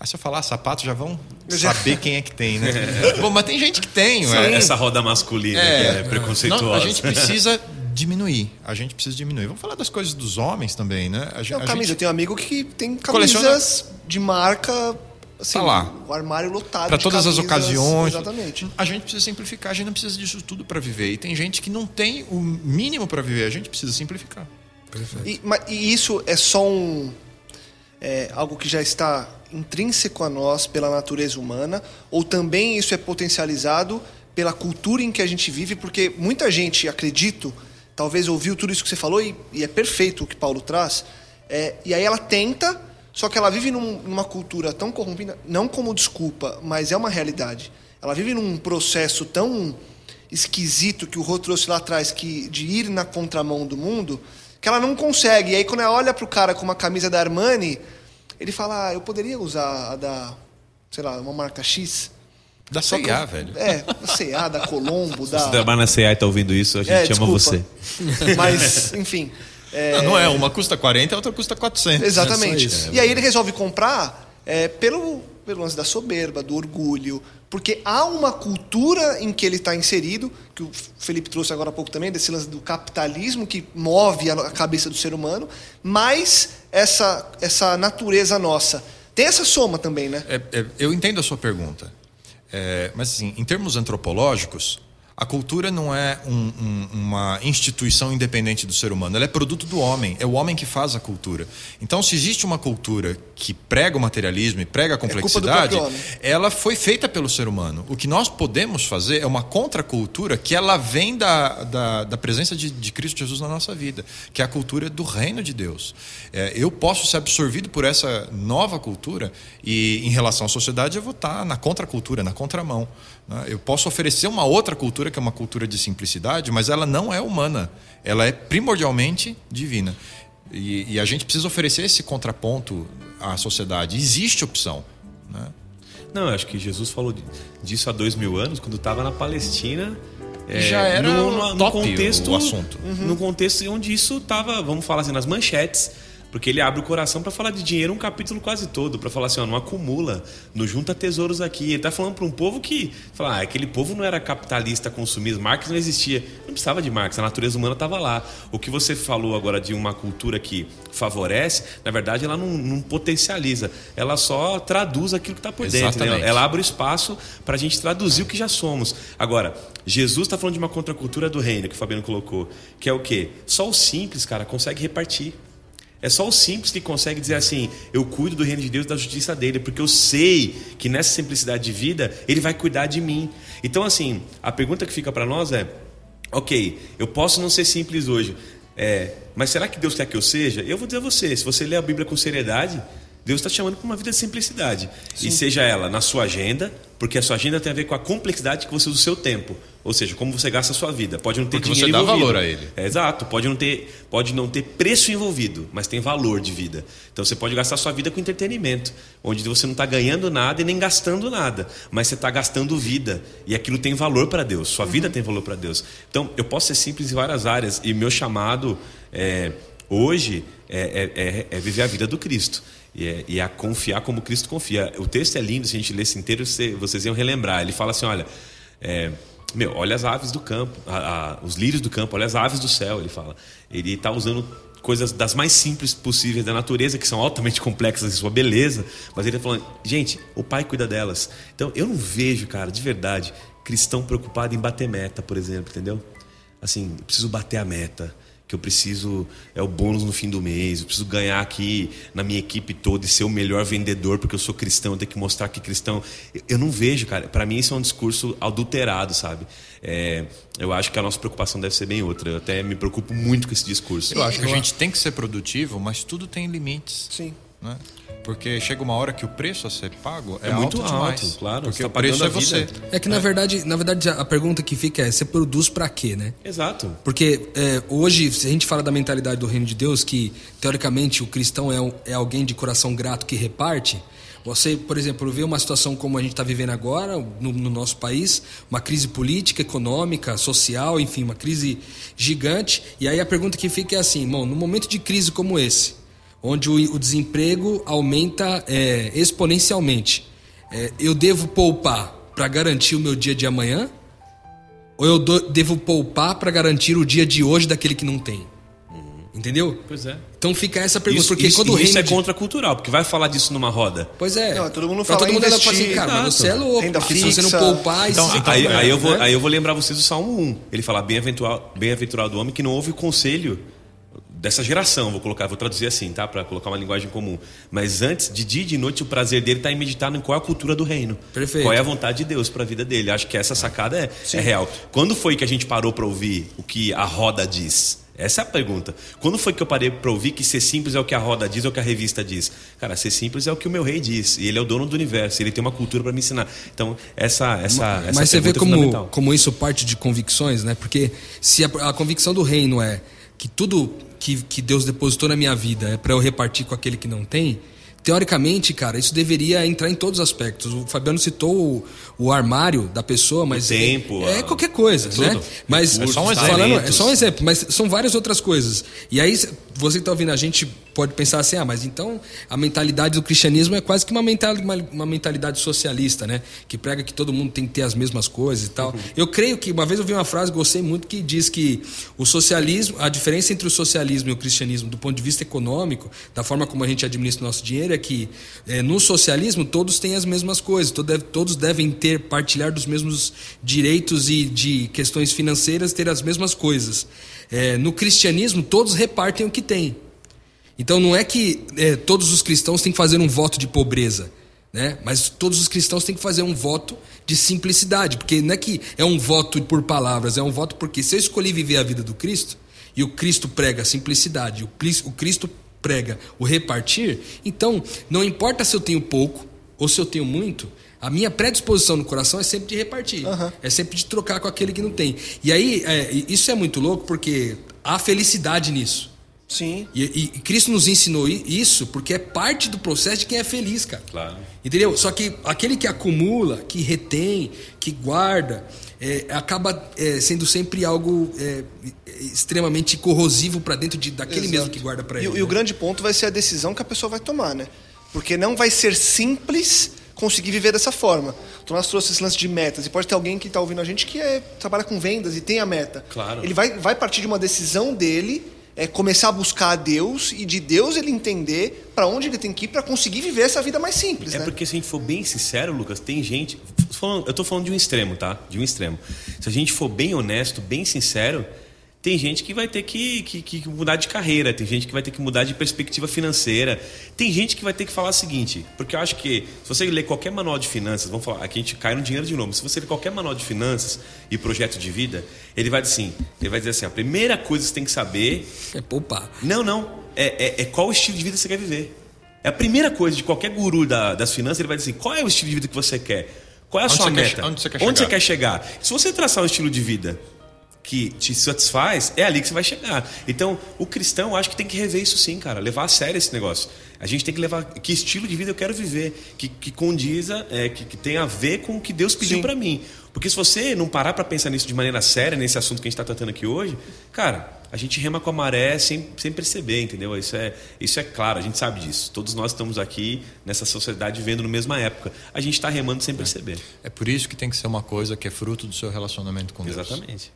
ah, se eu falar sapato, já vão saber quem é que tem, né? Bom, mas tem gente que tem. Essa, essa roda masculina que é preconceituosa. Não, a gente precisa diminuir. A gente precisa diminuir. Vamos falar das coisas dos homens também, né? A, Não, a camisa. gente- Eu tenho um amigo que tem Coleciona- camisas de marca. Assim, Tá lá. O armário lotado. para todas as camisas, ocasiões. Exatamente. A gente precisa simplificar, a gente não precisa disso tudo para viver. E tem gente que não tem o mínimo para viver, a gente precisa simplificar. E, ma- e isso é só um. é, algo que já está intrínseco a nós pela natureza humana, ou também isso é potencializado pela cultura em que a gente vive, porque muita gente, acredito, talvez ouviu tudo isso que você falou e, e é perfeito o que Paulo traz, é, e aí ela tenta, só que ela vive num- numa cultura tão corrompida, não como desculpa, mas é uma realidade. Ela vive num processo tão esquisito que o Rô trouxe lá atrás, que de ir na contramão do mundo, que ela não consegue. E aí quando ela olha pro cara com uma camisa da Armani, ele fala, ah, eu poderia usar a da, sei lá, uma marca X. Da C&A, velho. É, da C&A, da Colombo, Se você da... trabalha na CA e tá ouvindo isso, a gente É, ama desculpa. você. Mas, enfim... é, Não, não é, uma custa 40 e a outra custa 400. Exatamente. É e aí ele resolve comprar é, pelo, pelo lance da soberba, do orgulho, porque há uma cultura em que ele está inserido, que o Felipe trouxe agora há pouco também, desse lance do capitalismo que move a a cabeça do ser humano, mas essa, essa natureza nossa. Tem essa soma também, né? É, é, eu entendo a sua pergunta. É, mas, assim, em termos antropológicos, A cultura não é um, um, uma instituição independente do ser humano, ela é produto do homem, é o homem que faz a cultura. Então, se existe uma cultura que prega o materialismo e prega a complexidade, é ela foi feita pelo ser humano. O que nós podemos fazer é uma contracultura que ela vem da, da, da presença de, de, Cristo Jesus na nossa vida, que é a cultura do reino de Deus. É, eu posso ser absorvido por essa nova cultura e, em relação à sociedade, eu vou estar na contracultura, na contramão. Né? Eu posso oferecer uma outra cultura, que é uma cultura de simplicidade, mas ela não é humana. Ela é primordialmente divina. E, e a gente precisa oferecer esse contraponto à sociedade. Existe opção. Né? Não, eu acho que Jesus falou disso há dois mil anos, quando estava na Palestina. É, já era no, no, no contexto, o assunto. Uhum. No contexto onde isso estava, vamos falar assim, nas manchetes. Porque ele abre o coração para falar de dinheiro um capítulo quase todo, para falar assim, ó, não acumula, não junta tesouros aqui. Ele está falando para um povo que, fala, ah, aquele povo não era capitalista, consumista, Marx não existia, não precisava de Marx, a natureza humana estava lá. O que você falou agora de uma cultura que favorece, na verdade ela não, não potencializa, ela só traduz aquilo que está por dentro. Né? Ela abre espaço para a gente traduzir o que já somos. Agora, Jesus está falando de uma contracultura do reino que o Fabiano colocou, que é o quê? Só o simples, cara, consegue repartir. É só o simples que consegue dizer assim: eu cuido do reino de Deus da justiça dele, porque eu sei que nessa simplicidade de vida ele vai cuidar de mim. Então, assim, a pergunta que fica para nós é: ok, eu posso não ser simples hoje, é, mas será que Deus quer que eu seja? Eu vou dizer a você: se você ler a Bíblia com seriedade, Deus está chamando para uma vida de simplicidade. Sim. E seja ela na sua agenda, porque a sua agenda tem a ver com a complexidade que você usa o seu tempo. Ou seja, como você gasta a sua vida. Pode não ter porque dinheiro você dá envolvido. valor a ele. É, exato. Pode não, ter, pode não ter preço envolvido, mas tem valor de vida. Então você pode gastar a sua vida com entretenimento, onde você não está ganhando nada e nem gastando nada, mas você está gastando vida. E aquilo tem valor para Deus. Sua uhum. vida tem valor para Deus. Então eu posso ser simples em várias áreas. E meu chamado é, hoje é, é, é, é viver a vida do Cristo. E, é, e a confiar como Cristo confia. O texto é lindo, se a gente lesse inteiro, vocês iam relembrar. Ele fala assim: olha, é, meu, olha as aves do campo, a, a, os lírios do campo, olha as aves do céu. Ele fala. Ele está usando coisas das mais simples possíveis da natureza, que são altamente complexas em sua beleza, mas ele está falando, gente, o pai cuida delas. Então eu não vejo, cara, de verdade, cristão preocupado em bater meta, por exemplo, entendeu? Assim, preciso bater a meta que eu preciso é o bônus no fim do mês, eu preciso ganhar aqui na minha equipe toda e ser o melhor vendedor porque eu sou cristão, eu tenho que mostrar que cristão. Eu não vejo, cara. Para mim isso é um discurso adulterado, sabe? É, eu acho que a nossa preocupação deve ser bem outra. Eu até me preocupo muito com esse discurso. Eu acho que a gente tem que ser produtivo, mas tudo tem limites. Sim. Né? Porque chega uma hora que o preço a ser pago é, é muito alto, demais. Alto, claro. Porque tá o preço é você. É que na é. verdade, na verdade a pergunta que fica é: você produz para quê, né? Exato. Porque é, hoje, se a gente fala da mentalidade do reino de Deus, que teoricamente o cristão é, é alguém de coração grato que reparte. Você, por exemplo, vê uma situação como a gente está vivendo agora no, no, nosso país, uma crise política, econômica, social, enfim, uma crise gigante. E aí a pergunta que fica é assim: bom, no momento de crise como esse, onde o, o desemprego aumenta é, exponencialmente. É, eu devo poupar para garantir o meu dia de amanhã? Ou eu do, devo poupar para garantir o dia de hoje daquele que não tem? Entendeu? Pois é. Então fica essa pergunta. Isso, porque isso, quando o reino isso é de... contracultural, porque vai falar disso numa roda. Pois é. Não, todo mundo fala todo mundo investir, fala assim, cara, mas você é louco. Renda porque fixa. se você não poupar... Então, isso aí, aí, eu vou, né? aí eu vou lembrar vocês do Salmo 1. Ele fala, bem-aventurado bem -aventurado o homem que não ouve o conselho dessa geração, vou colocar, vou traduzir assim, tá, para colocar uma linguagem comum. Mas antes, de dia e de noite, o prazer dele está em meditar em qual é a cultura do reino. Perfeito. Qual é a vontade de Deus para a vida dele. Acho que essa sacada é, é real. Quando foi que a gente parou para ouvir o que a roda diz? Essa é a pergunta. Quando foi que eu parei para ouvir que ser simples é o que a roda diz ou o que a revista diz? Cara, ser simples é o que o meu rei diz. E ele é o dono do universo. Ele tem uma cultura para me ensinar. Então, essa, essa, Mas, essa você vê é como, como isso parte de convicções, né? Porque se a, a convicção do reino é que tudo que, que Deus depositou na minha vida é para eu repartir com aquele que não tem, teoricamente, cara, isso deveria entrar em todos os aspectos. O Fabiano citou o, o armário da pessoa, mas o tempo, é, é qualquer coisa, é né? Mas é só um exemplo. Falando, é só um exemplo, mas são várias outras coisas. E aí você que está ouvindo a gente pode pensar assim, ah, mas então a mentalidade do cristianismo é quase que uma mentalidade, uma, mentalidade socialista, né? Que prega que todo mundo tem que ter as mesmas coisas e tal. Uhum. Eu creio que, uma vez eu vi uma frase, gostei muito, que diz que o socialismo, a diferença entre o socialismo e o cristianismo, do ponto de vista econômico, da forma como a gente administra o nosso dinheiro, é que é, no socialismo todos têm as mesmas coisas, todos devem ter, partilhar dos mesmos direitos e de questões financeiras, ter as mesmas coisas. É, no cristianismo, todos repartem o que têm. Então não é que é, todos os cristãos têm que fazer um voto de pobreza, né? mas todos os cristãos têm que fazer um voto de simplicidade, porque não é que é um voto por palavras, é um voto porque se eu escolhi viver a vida do Cristo, e o Cristo prega a simplicidade, o Cristo prega o repartir, então não importa se eu tenho pouco ou se eu tenho muito, a minha predisposição no coração é sempre de repartir. Uhum. É sempre de trocar com aquele que não tem. E aí, é, isso é muito louco porque há felicidade nisso. Sim. E, e, Cristo nos ensinou isso porque é parte do processo de quem é feliz, cara. Claro. Entendeu? Só que aquele que acumula, que retém, que guarda, é, acaba é, sendo sempre algo é, extremamente corrosivo para dentro de, daquele Exato. mesmo que guarda para ele. E, né? e o grande ponto vai ser a decisão que a pessoa vai tomar, né? Porque não vai ser simples conseguir viver dessa forma. Então nós trouxe esse lance de metas. E pode ter alguém que está ouvindo a gente que é, trabalha com vendas e tem a meta. Claro. Ele vai, vai partir de uma decisão dele, é, começar a buscar a Deus e de Deus ele entender para onde ele tem que ir para conseguir viver essa vida mais simples. É né? porque se a gente for bem sincero, Lucas, tem gente. Eu estou falando de um extremo, tá? De um extremo. Se a gente for bem honesto, bem sincero tem gente que vai ter que, que, que, mudar de carreira, tem gente que vai ter que mudar de perspectiva financeira, tem gente que vai ter que falar o seguinte, porque eu acho que se você ler qualquer manual de finanças, vamos falar, aqui a gente cai no dinheiro de novo, se você ler qualquer manual de finanças e projeto de vida, ele vai dizer assim, ele vai dizer assim, a primeira coisa que você tem que saber é poupar. Não, não, é, é, é qual estilo de vida você quer viver. É a primeira coisa de qualquer guru da, das finanças, ele vai dizer assim, qual é o estilo de vida que você quer? Qual é a onde sua meta? Quer, onde você quer onde chegar? você quer chegar? Se você traçar um estilo de vida que te satisfaz, é ali que você vai chegar. Então, o cristão, acho que tem que rever isso sim, cara. Levar a sério esse negócio. A gente tem que levar que estilo de vida eu quero viver, que, que condiza, é, que, que tem a ver com o que Deus pediu para mim. Porque se você não parar para pensar nisso de maneira séria, nesse assunto que a gente está tratando aqui hoje, cara, a gente rema com a maré sem, sem perceber, entendeu? Isso é, isso é claro, a gente sabe disso. Todos nós estamos aqui nessa sociedade vivendo na mesma época. A gente está remando sem perceber. É por isso que tem que ser uma coisa que é fruto do seu relacionamento com Deus. Exatamente.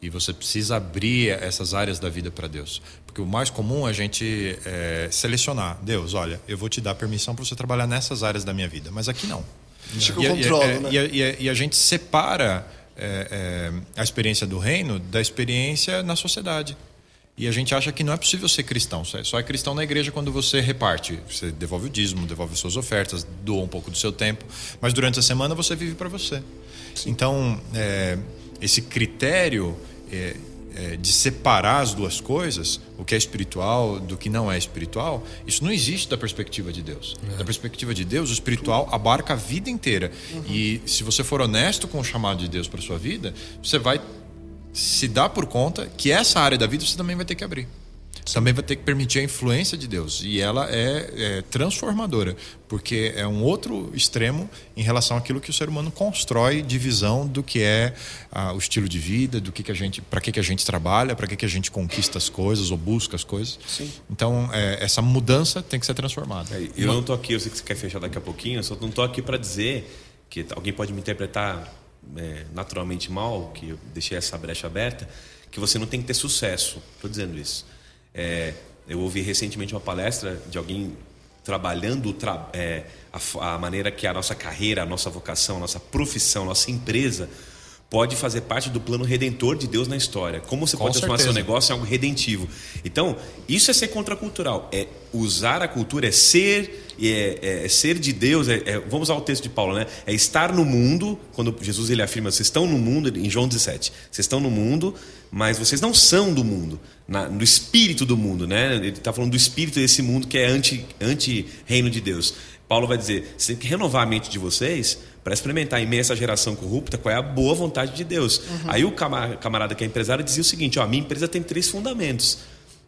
E você precisa abrir essas áreas da vida para Deus. Porque o mais comum é a gente é, selecionar. Deus, olha, eu vou te dar permissão para você trabalhar nessas áreas da minha vida. Mas aqui não. Tipo, eu controlo, e, né? E a, e, a, e a, gente separa é, é, a experiência do reino da experiência na sociedade. E a gente acha que não é possível ser cristão. Só é cristão na igreja quando você reparte. Você devolve o dízimo, devolve suas ofertas, doa um pouco do seu tempo. Mas durante a semana você vive para você. Sim. Então, é, esse critério é, é, de separar as duas coisas, o que é espiritual do que não é espiritual, isso não existe da perspectiva de Deus. É. Da perspectiva de Deus, o espiritual abarca a vida inteira. Uhum. E se você for honesto com o chamado de Deus para sua vida, você vai se dar por conta que essa área da vida você também vai ter que abrir também vai ter que permitir a influência de Deus. E ela é, é, transformadora, porque é um outro extremo em relação àquilo que o ser humano constrói de visão do que é ah, o estilo de vida, do que, que a gente, para que, que a gente trabalha, para que, que a gente conquista as coisas ou busca as coisas. Sim. Então, é, essa mudança tem que ser transformada. É, eu não estou aqui, eu sei que você quer fechar daqui a pouquinho, eu só não estou aqui para dizer que alguém pode me interpretar é, naturalmente mal, que eu deixei essa brecha aberta, que você não tem que ter sucesso. Estou dizendo isso. É, eu ouvi recentemente uma palestra de alguém trabalhando tra é, a, a, maneira que a nossa carreira, a nossa vocação, a nossa profissão, a nossa empresa pode fazer parte do plano redentor de Deus na história. Como você Com pode certeza. transformar seu negócio em algo redentivo. Então, isso é ser contracultural. É usar a cultura, é ser, é, é, é ser de Deus. É, é, vamos usar o texto de Paulo, né? É estar no mundo, quando Jesus ele afirma, vocês estão no mundo, em João 17, vocês estão no mundo, mas vocês não são do mundo, na, no espírito do mundo, né? Ele está falando do espírito desse mundo que é anti, anti reino de Deus. Paulo vai dizer: você tem que renovar a mente de vocês para experimentar em meio a essa geração corrupta qual é a boa vontade de Deus. Uhum. Aí o camarada que é empresário dizia o seguinte: ó, a minha empresa tem três fundamentos.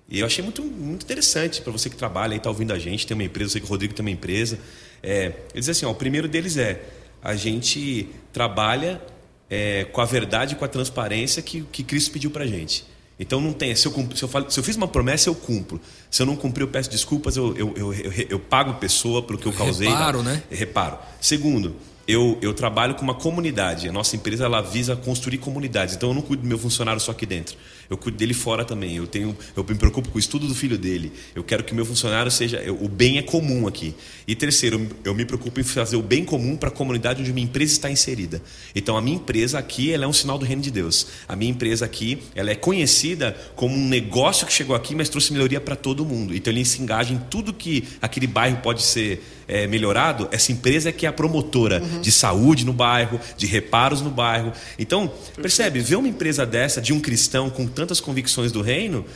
E eu achei muito, muito interessante para você que trabalha e está ouvindo a gente, tem uma empresa, eu sei que o Rodrigo tem uma empresa. É, ele diz assim: ó, o primeiro deles é a gente trabalha é, com a verdade e com a transparência que, que Cristo pediu para a gente. Então não tem. Se eu, se, eu falo, se eu fiz uma promessa, eu cumpro. Se eu não cumprir, eu peço desculpas, eu, eu, eu, eu, pago a pessoa pelo que eu causei. Reparo, né? Reparo. Segundo, eu, eu trabalho com uma comunidade. A nossa empresa ela visa construir comunidades. Então eu não cuido do meu funcionário só aqui dentro. Eu cuido dele fora também. Eu tenho, eu me preocupo com o estudo do filho dele. Eu quero que o meu funcionário seja. O bem é comum aqui. E terceiro, eu me preocupo em fazer o bem comum para a comunidade onde minha empresa está inserida. Então a minha empresa aqui ela é um sinal do reino de Deus. A minha empresa aqui ela é conhecida como um negócio que chegou aqui, mas trouxe melhoria para todo mundo. Então ele se engaja em tudo que aquele bairro pode ser é, melhorado, essa empresa é que é a promotora uhum. de saúde no bairro, de reparos no bairro. Então, percebe, ver uma empresa dessa, de um cristão com tantas convicções do reino,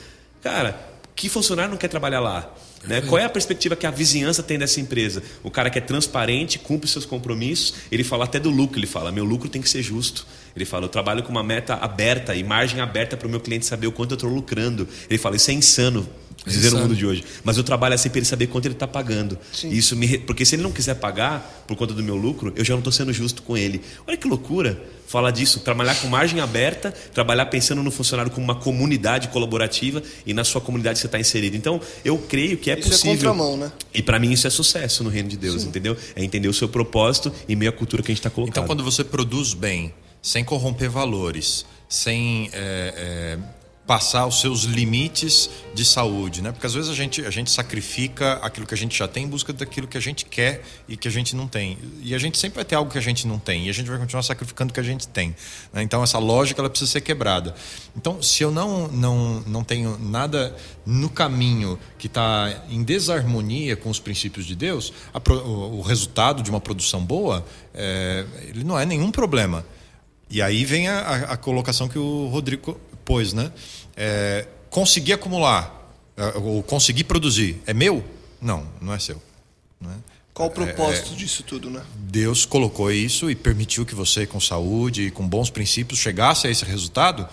cara, que funcionário não quer trabalhar lá? Né? Qual é a perspectiva que a vizinhança tem dessa empresa? O cara que é transparente, cumpre seus compromissos, ele fala até do lucro, ele fala, meu lucro tem que ser justo. Ele fala, eu trabalho com uma meta aberta e margem aberta para o meu cliente saber o quanto eu estou lucrando. Ele fala, isso é insano dizer no mundo de hoje. Mas eu trabalho assim para ele saber quanto ele está pagando. Sim. Isso me, porque se ele não quiser pagar por conta do meu lucro, eu já não estou sendo justo com ele. Olha que loucura falar disso. Trabalhar com margem aberta, trabalhar pensando no funcionário como uma comunidade colaborativa e na sua comunidade você está inserido. Então, eu creio que é isso possível. É contramão, né? E para mim isso é sucesso no reino de Deus, Sim. entendeu? É entender o seu propósito e meio a cultura que a gente está colocando. Então, quando você produz bem, sem corromper valores, sem é, é passar os seus limites de saúde, né? Porque às vezes a gente, a gente sacrifica aquilo que a gente já tem em busca daquilo que a gente quer e que a gente não tem. E a gente sempre vai ter algo que a gente não tem e a gente vai continuar sacrificando o que a gente tem. Né? Então essa lógica ela precisa ser quebrada. Então se eu não não não tenho nada no caminho que está em desarmonia com os princípios de Deus, a, o, o, resultado de uma produção boa é, ele não é nenhum problema. E aí vem a, a, a colocação que o Rodrigo pôs, né? É, conseguir acumular, é, ou conseguir produzir, é meu? Não, não é seu. Né? Qual o propósito é, disso tudo, né? Deus colocou isso e permitiu que você, com saúde e com bons princípios, chegasse a esse resultado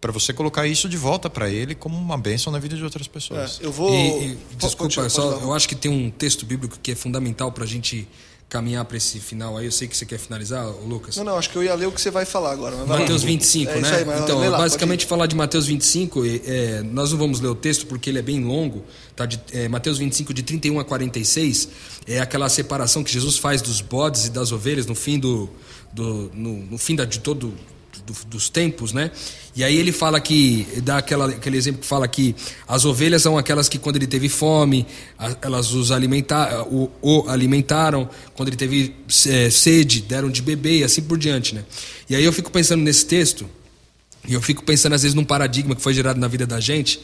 para você colocar isso de volta para ele como uma bênção na vida de outras pessoas. É, eu vou. E, e, desculpa, só, eu acho que tem um texto bíblico que é fundamental para a gente caminhar para esse final aí. Eu sei que você quer finalizar, Lucas. Não, não, acho que eu ia ler o que você vai falar agora. Mateus 25, é, né? Aí, então, lá, basicamente falar de Mateus 25, é, nós não vamos ler o texto porque ele é bem longo, tá? De, é, Mateus 25, de 31 a 46, é aquela separação que Jesus faz dos bodes e das ovelhas no fim do. do no, no fim da, de todo do, dos tempos, né? E aí ele fala que, dá aquela, aquele exemplo que fala que as ovelhas são aquelas que quando ele teve fome, elas os alimentaram, o, o alimentaram, quando ele teve é, sede, deram de beber e assim por diante, né? E aí eu fico pensando nesse texto, e eu fico pensando às vezes num paradigma que foi gerado na vida da gente,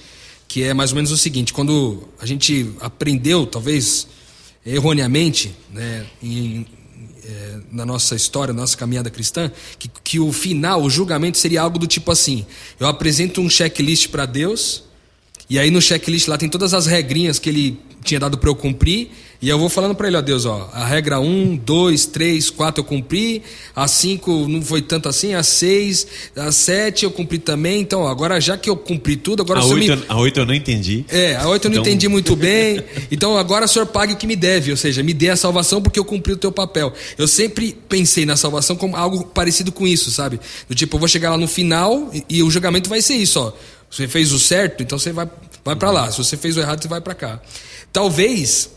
que é mais ou menos o seguinte, quando a gente aprendeu, talvez erroneamente, né, em, é, na nossa história, na nossa caminhada cristã, que, que o final, o julgamento seria algo do tipo assim: eu apresento um checklist para Deus, e aí no checklist lá tem todas as regrinhas que ele tinha dado para eu cumprir, e eu vou falando para ele, ó Deus, ó, a regra 1, 2, 3, 4 eu cumpri, a 5 não foi tanto assim, a 6, a 7 eu cumpri também, então agora já que eu cumpri tudo, agora a o senhor 8, me... A 8 eu não entendi. É, a 8 eu não então... entendi muito bem, então agora o senhor pague o que me deve, ou seja, me dê a salvação porque eu cumpri o teu papel. Eu sempre pensei na salvação como algo parecido com isso, sabe? Do tipo, eu vou chegar lá no final e, e o julgamento vai ser isso, ó. Você fez o certo, então você vai, vai para lá. Se você fez o errado, você vai para cá. Talvez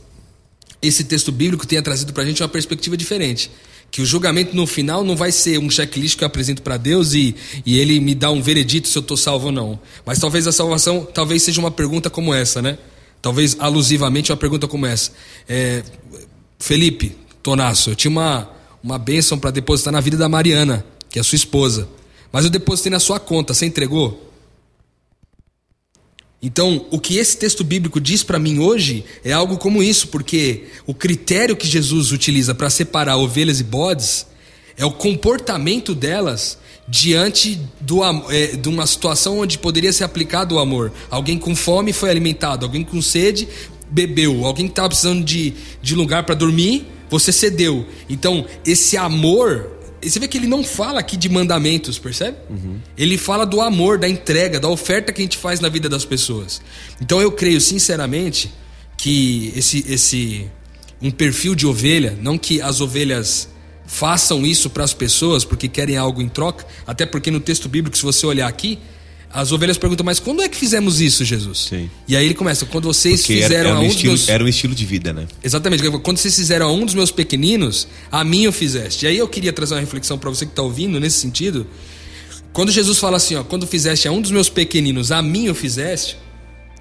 esse texto bíblico tenha trazido para a gente uma perspectiva diferente. Que o julgamento no final não vai ser um checklist que eu apresento para Deus e, e ele me dá um veredito se eu estou salvo ou não. Mas talvez a salvação talvez seja uma pergunta como essa, né? Talvez alusivamente uma pergunta como essa. É, Felipe, Tonasso, eu tinha uma, uma bênção para depositar na vida da Mariana, que é a sua esposa. Mas eu depositei na sua conta, você entregou? Então, o que esse texto bíblico diz para mim hoje é algo como isso, porque o critério que Jesus utiliza para separar ovelhas e bodes é o comportamento delas diante do, é, de uma situação onde poderia ser aplicado o amor. Alguém com fome foi alimentado, alguém com sede bebeu, alguém que estava precisando de, de lugar para dormir, você cedeu. Então, esse amor você vê que ele não fala aqui de mandamentos, percebe? Uhum. Ele fala do amor, da entrega, da oferta que a gente faz na vida das pessoas. Então eu creio sinceramente que esse, esse um perfil de ovelha, não que as ovelhas façam isso para as pessoas porque querem algo em troca, até porque no texto bíblico, se você olhar aqui, As ovelhas perguntam, mas quando é que fizemos isso, Jesus? Sim. E aí ele começa, quando vocês Porque era, fizeram era, a um um dos estilo, meus... era um estilo de vida, né? Exatamente. Quando vocês fizeram a um dos meus pequeninos, a mim o fizeste. E aí eu queria trazer uma reflexão para você que está ouvindo nesse sentido. Quando Jesus fala assim, ó, quando fizeste a um dos meus pequeninos, a mim o fizeste,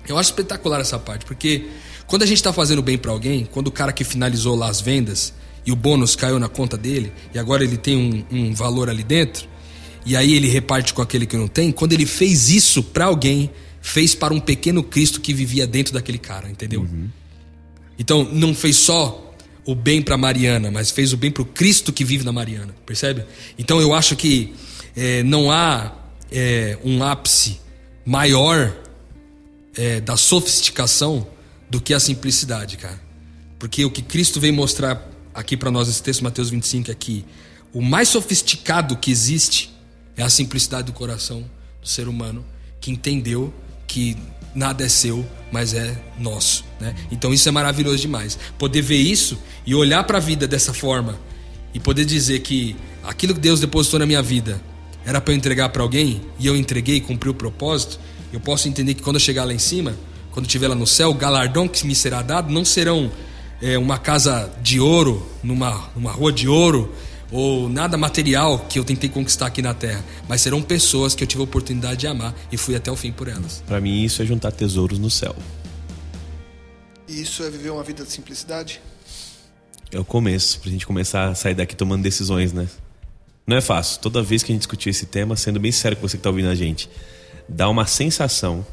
eu acho espetacular essa parte, porque quando a gente está fazendo bem para alguém, quando o cara que finalizou lá as vendas e o bônus caiu na conta dele e agora ele tem um, um valor ali dentro e aí ele reparte com aquele que não tem, quando ele fez isso para alguém, fez para um pequeno Cristo que vivia dentro daquele cara, entendeu? Então não fez só o bem para Mariana, mas fez o bem para o Cristo que vive na Mariana, percebe? Então eu acho que é, não há é, um ápice maior é, da sofisticação do que a simplicidade, cara. Porque o que Cristo veio mostrar aqui para nós nesse texto, Mateus 25, é que o mais sofisticado que existe é a simplicidade do coração do ser humano que entendeu que nada é seu, mas é nosso. Né? Então isso é maravilhoso demais. Poder ver isso e olhar para a vida dessa forma e poder dizer que aquilo que Deus depositou na minha vida era para eu entregar para alguém e eu entreguei cumpri o propósito, eu posso entender que quando eu chegar lá em cima, quando estiver lá no céu, o galardão que me será dado não serão é, uma casa de ouro, numa, numa rua de ouro, ou nada material que eu tentei conquistar aqui na terra, mas serão pessoas que eu tive a oportunidade de amar e fui até o fim por elas. Para mim isso é juntar tesouros no céu. E isso é viver uma vida de simplicidade? É o começo, pra gente começar a sair daqui tomando decisões, né? Não é fácil. Toda vez que a gente discutir esse tema, sendo bem sério com você que tá ouvindo a gente, dá uma sensação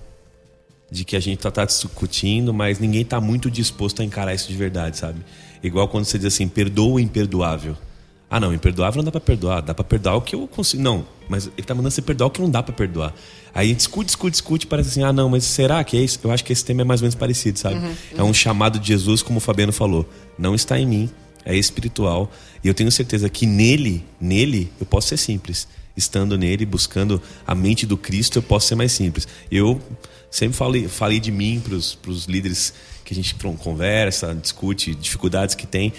de que a gente tá, tá discutindo, mas ninguém tá muito disposto a encarar isso de verdade, sabe? Igual quando você diz assim, perdoa o imperdoável. Ah, não, imperdoável não dá pra perdoar. Dá pra perdoar o que eu consigo. Não, mas ele tá mandando você perdoar o que não dá pra perdoar. Aí a gente discute, discute, discute, parece assim, ah, não, mas será que é isso? Eu acho que esse tema é mais ou menos parecido, sabe? É um chamado de Jesus, como o Fabiano falou. Não está em mim, é espiritual. E eu tenho certeza que nele, nele, eu posso ser simples. Estando nele, buscando a mente do Cristo, eu posso ser mais simples. Eu sempre falei, falei de mim para os líderes que a gente conversa, discute dificuldades que tem.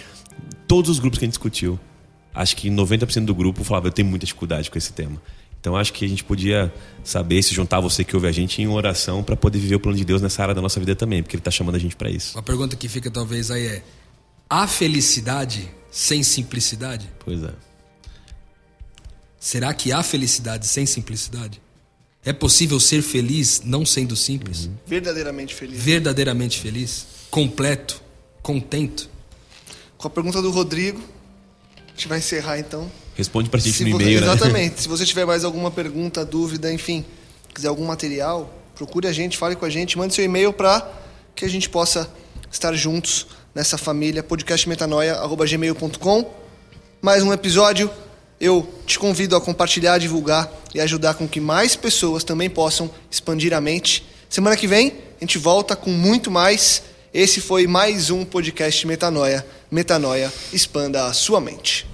Todos os grupos que a gente discutiu, acho que 90% do grupo falava, eu tenho muita dificuldade com esse tema. Então acho que a gente podia saber se juntar você que ouve a gente em oração para poder viver o plano de Deus nessa área da nossa vida também, porque ele está chamando a gente para isso. Uma pergunta que fica talvez aí é: há felicidade sem simplicidade? Pois é. Será que há felicidade sem simplicidade? É possível ser feliz não sendo simples? Verdadeiramente feliz. Verdadeiramente feliz? Completo? Contento? Com a pergunta do Rodrigo, a gente vai encerrar então. Responde pra gente Se no e-mail, né? Exatamente. Se você tiver mais alguma pergunta, dúvida, enfim, quiser algum material, procure a gente, fale com a gente, mande seu e-mail para que a gente possa estar juntos nessa família podcastmetanoia@gmail.com. Mais um episódio. Eu te convido a compartilhar, divulgar e ajudar com que mais pessoas também possam expandir a mente. Semana que vem a gente volta com muito mais. Esse foi mais um podcast Metanoia. Metanoia, expanda a sua mente.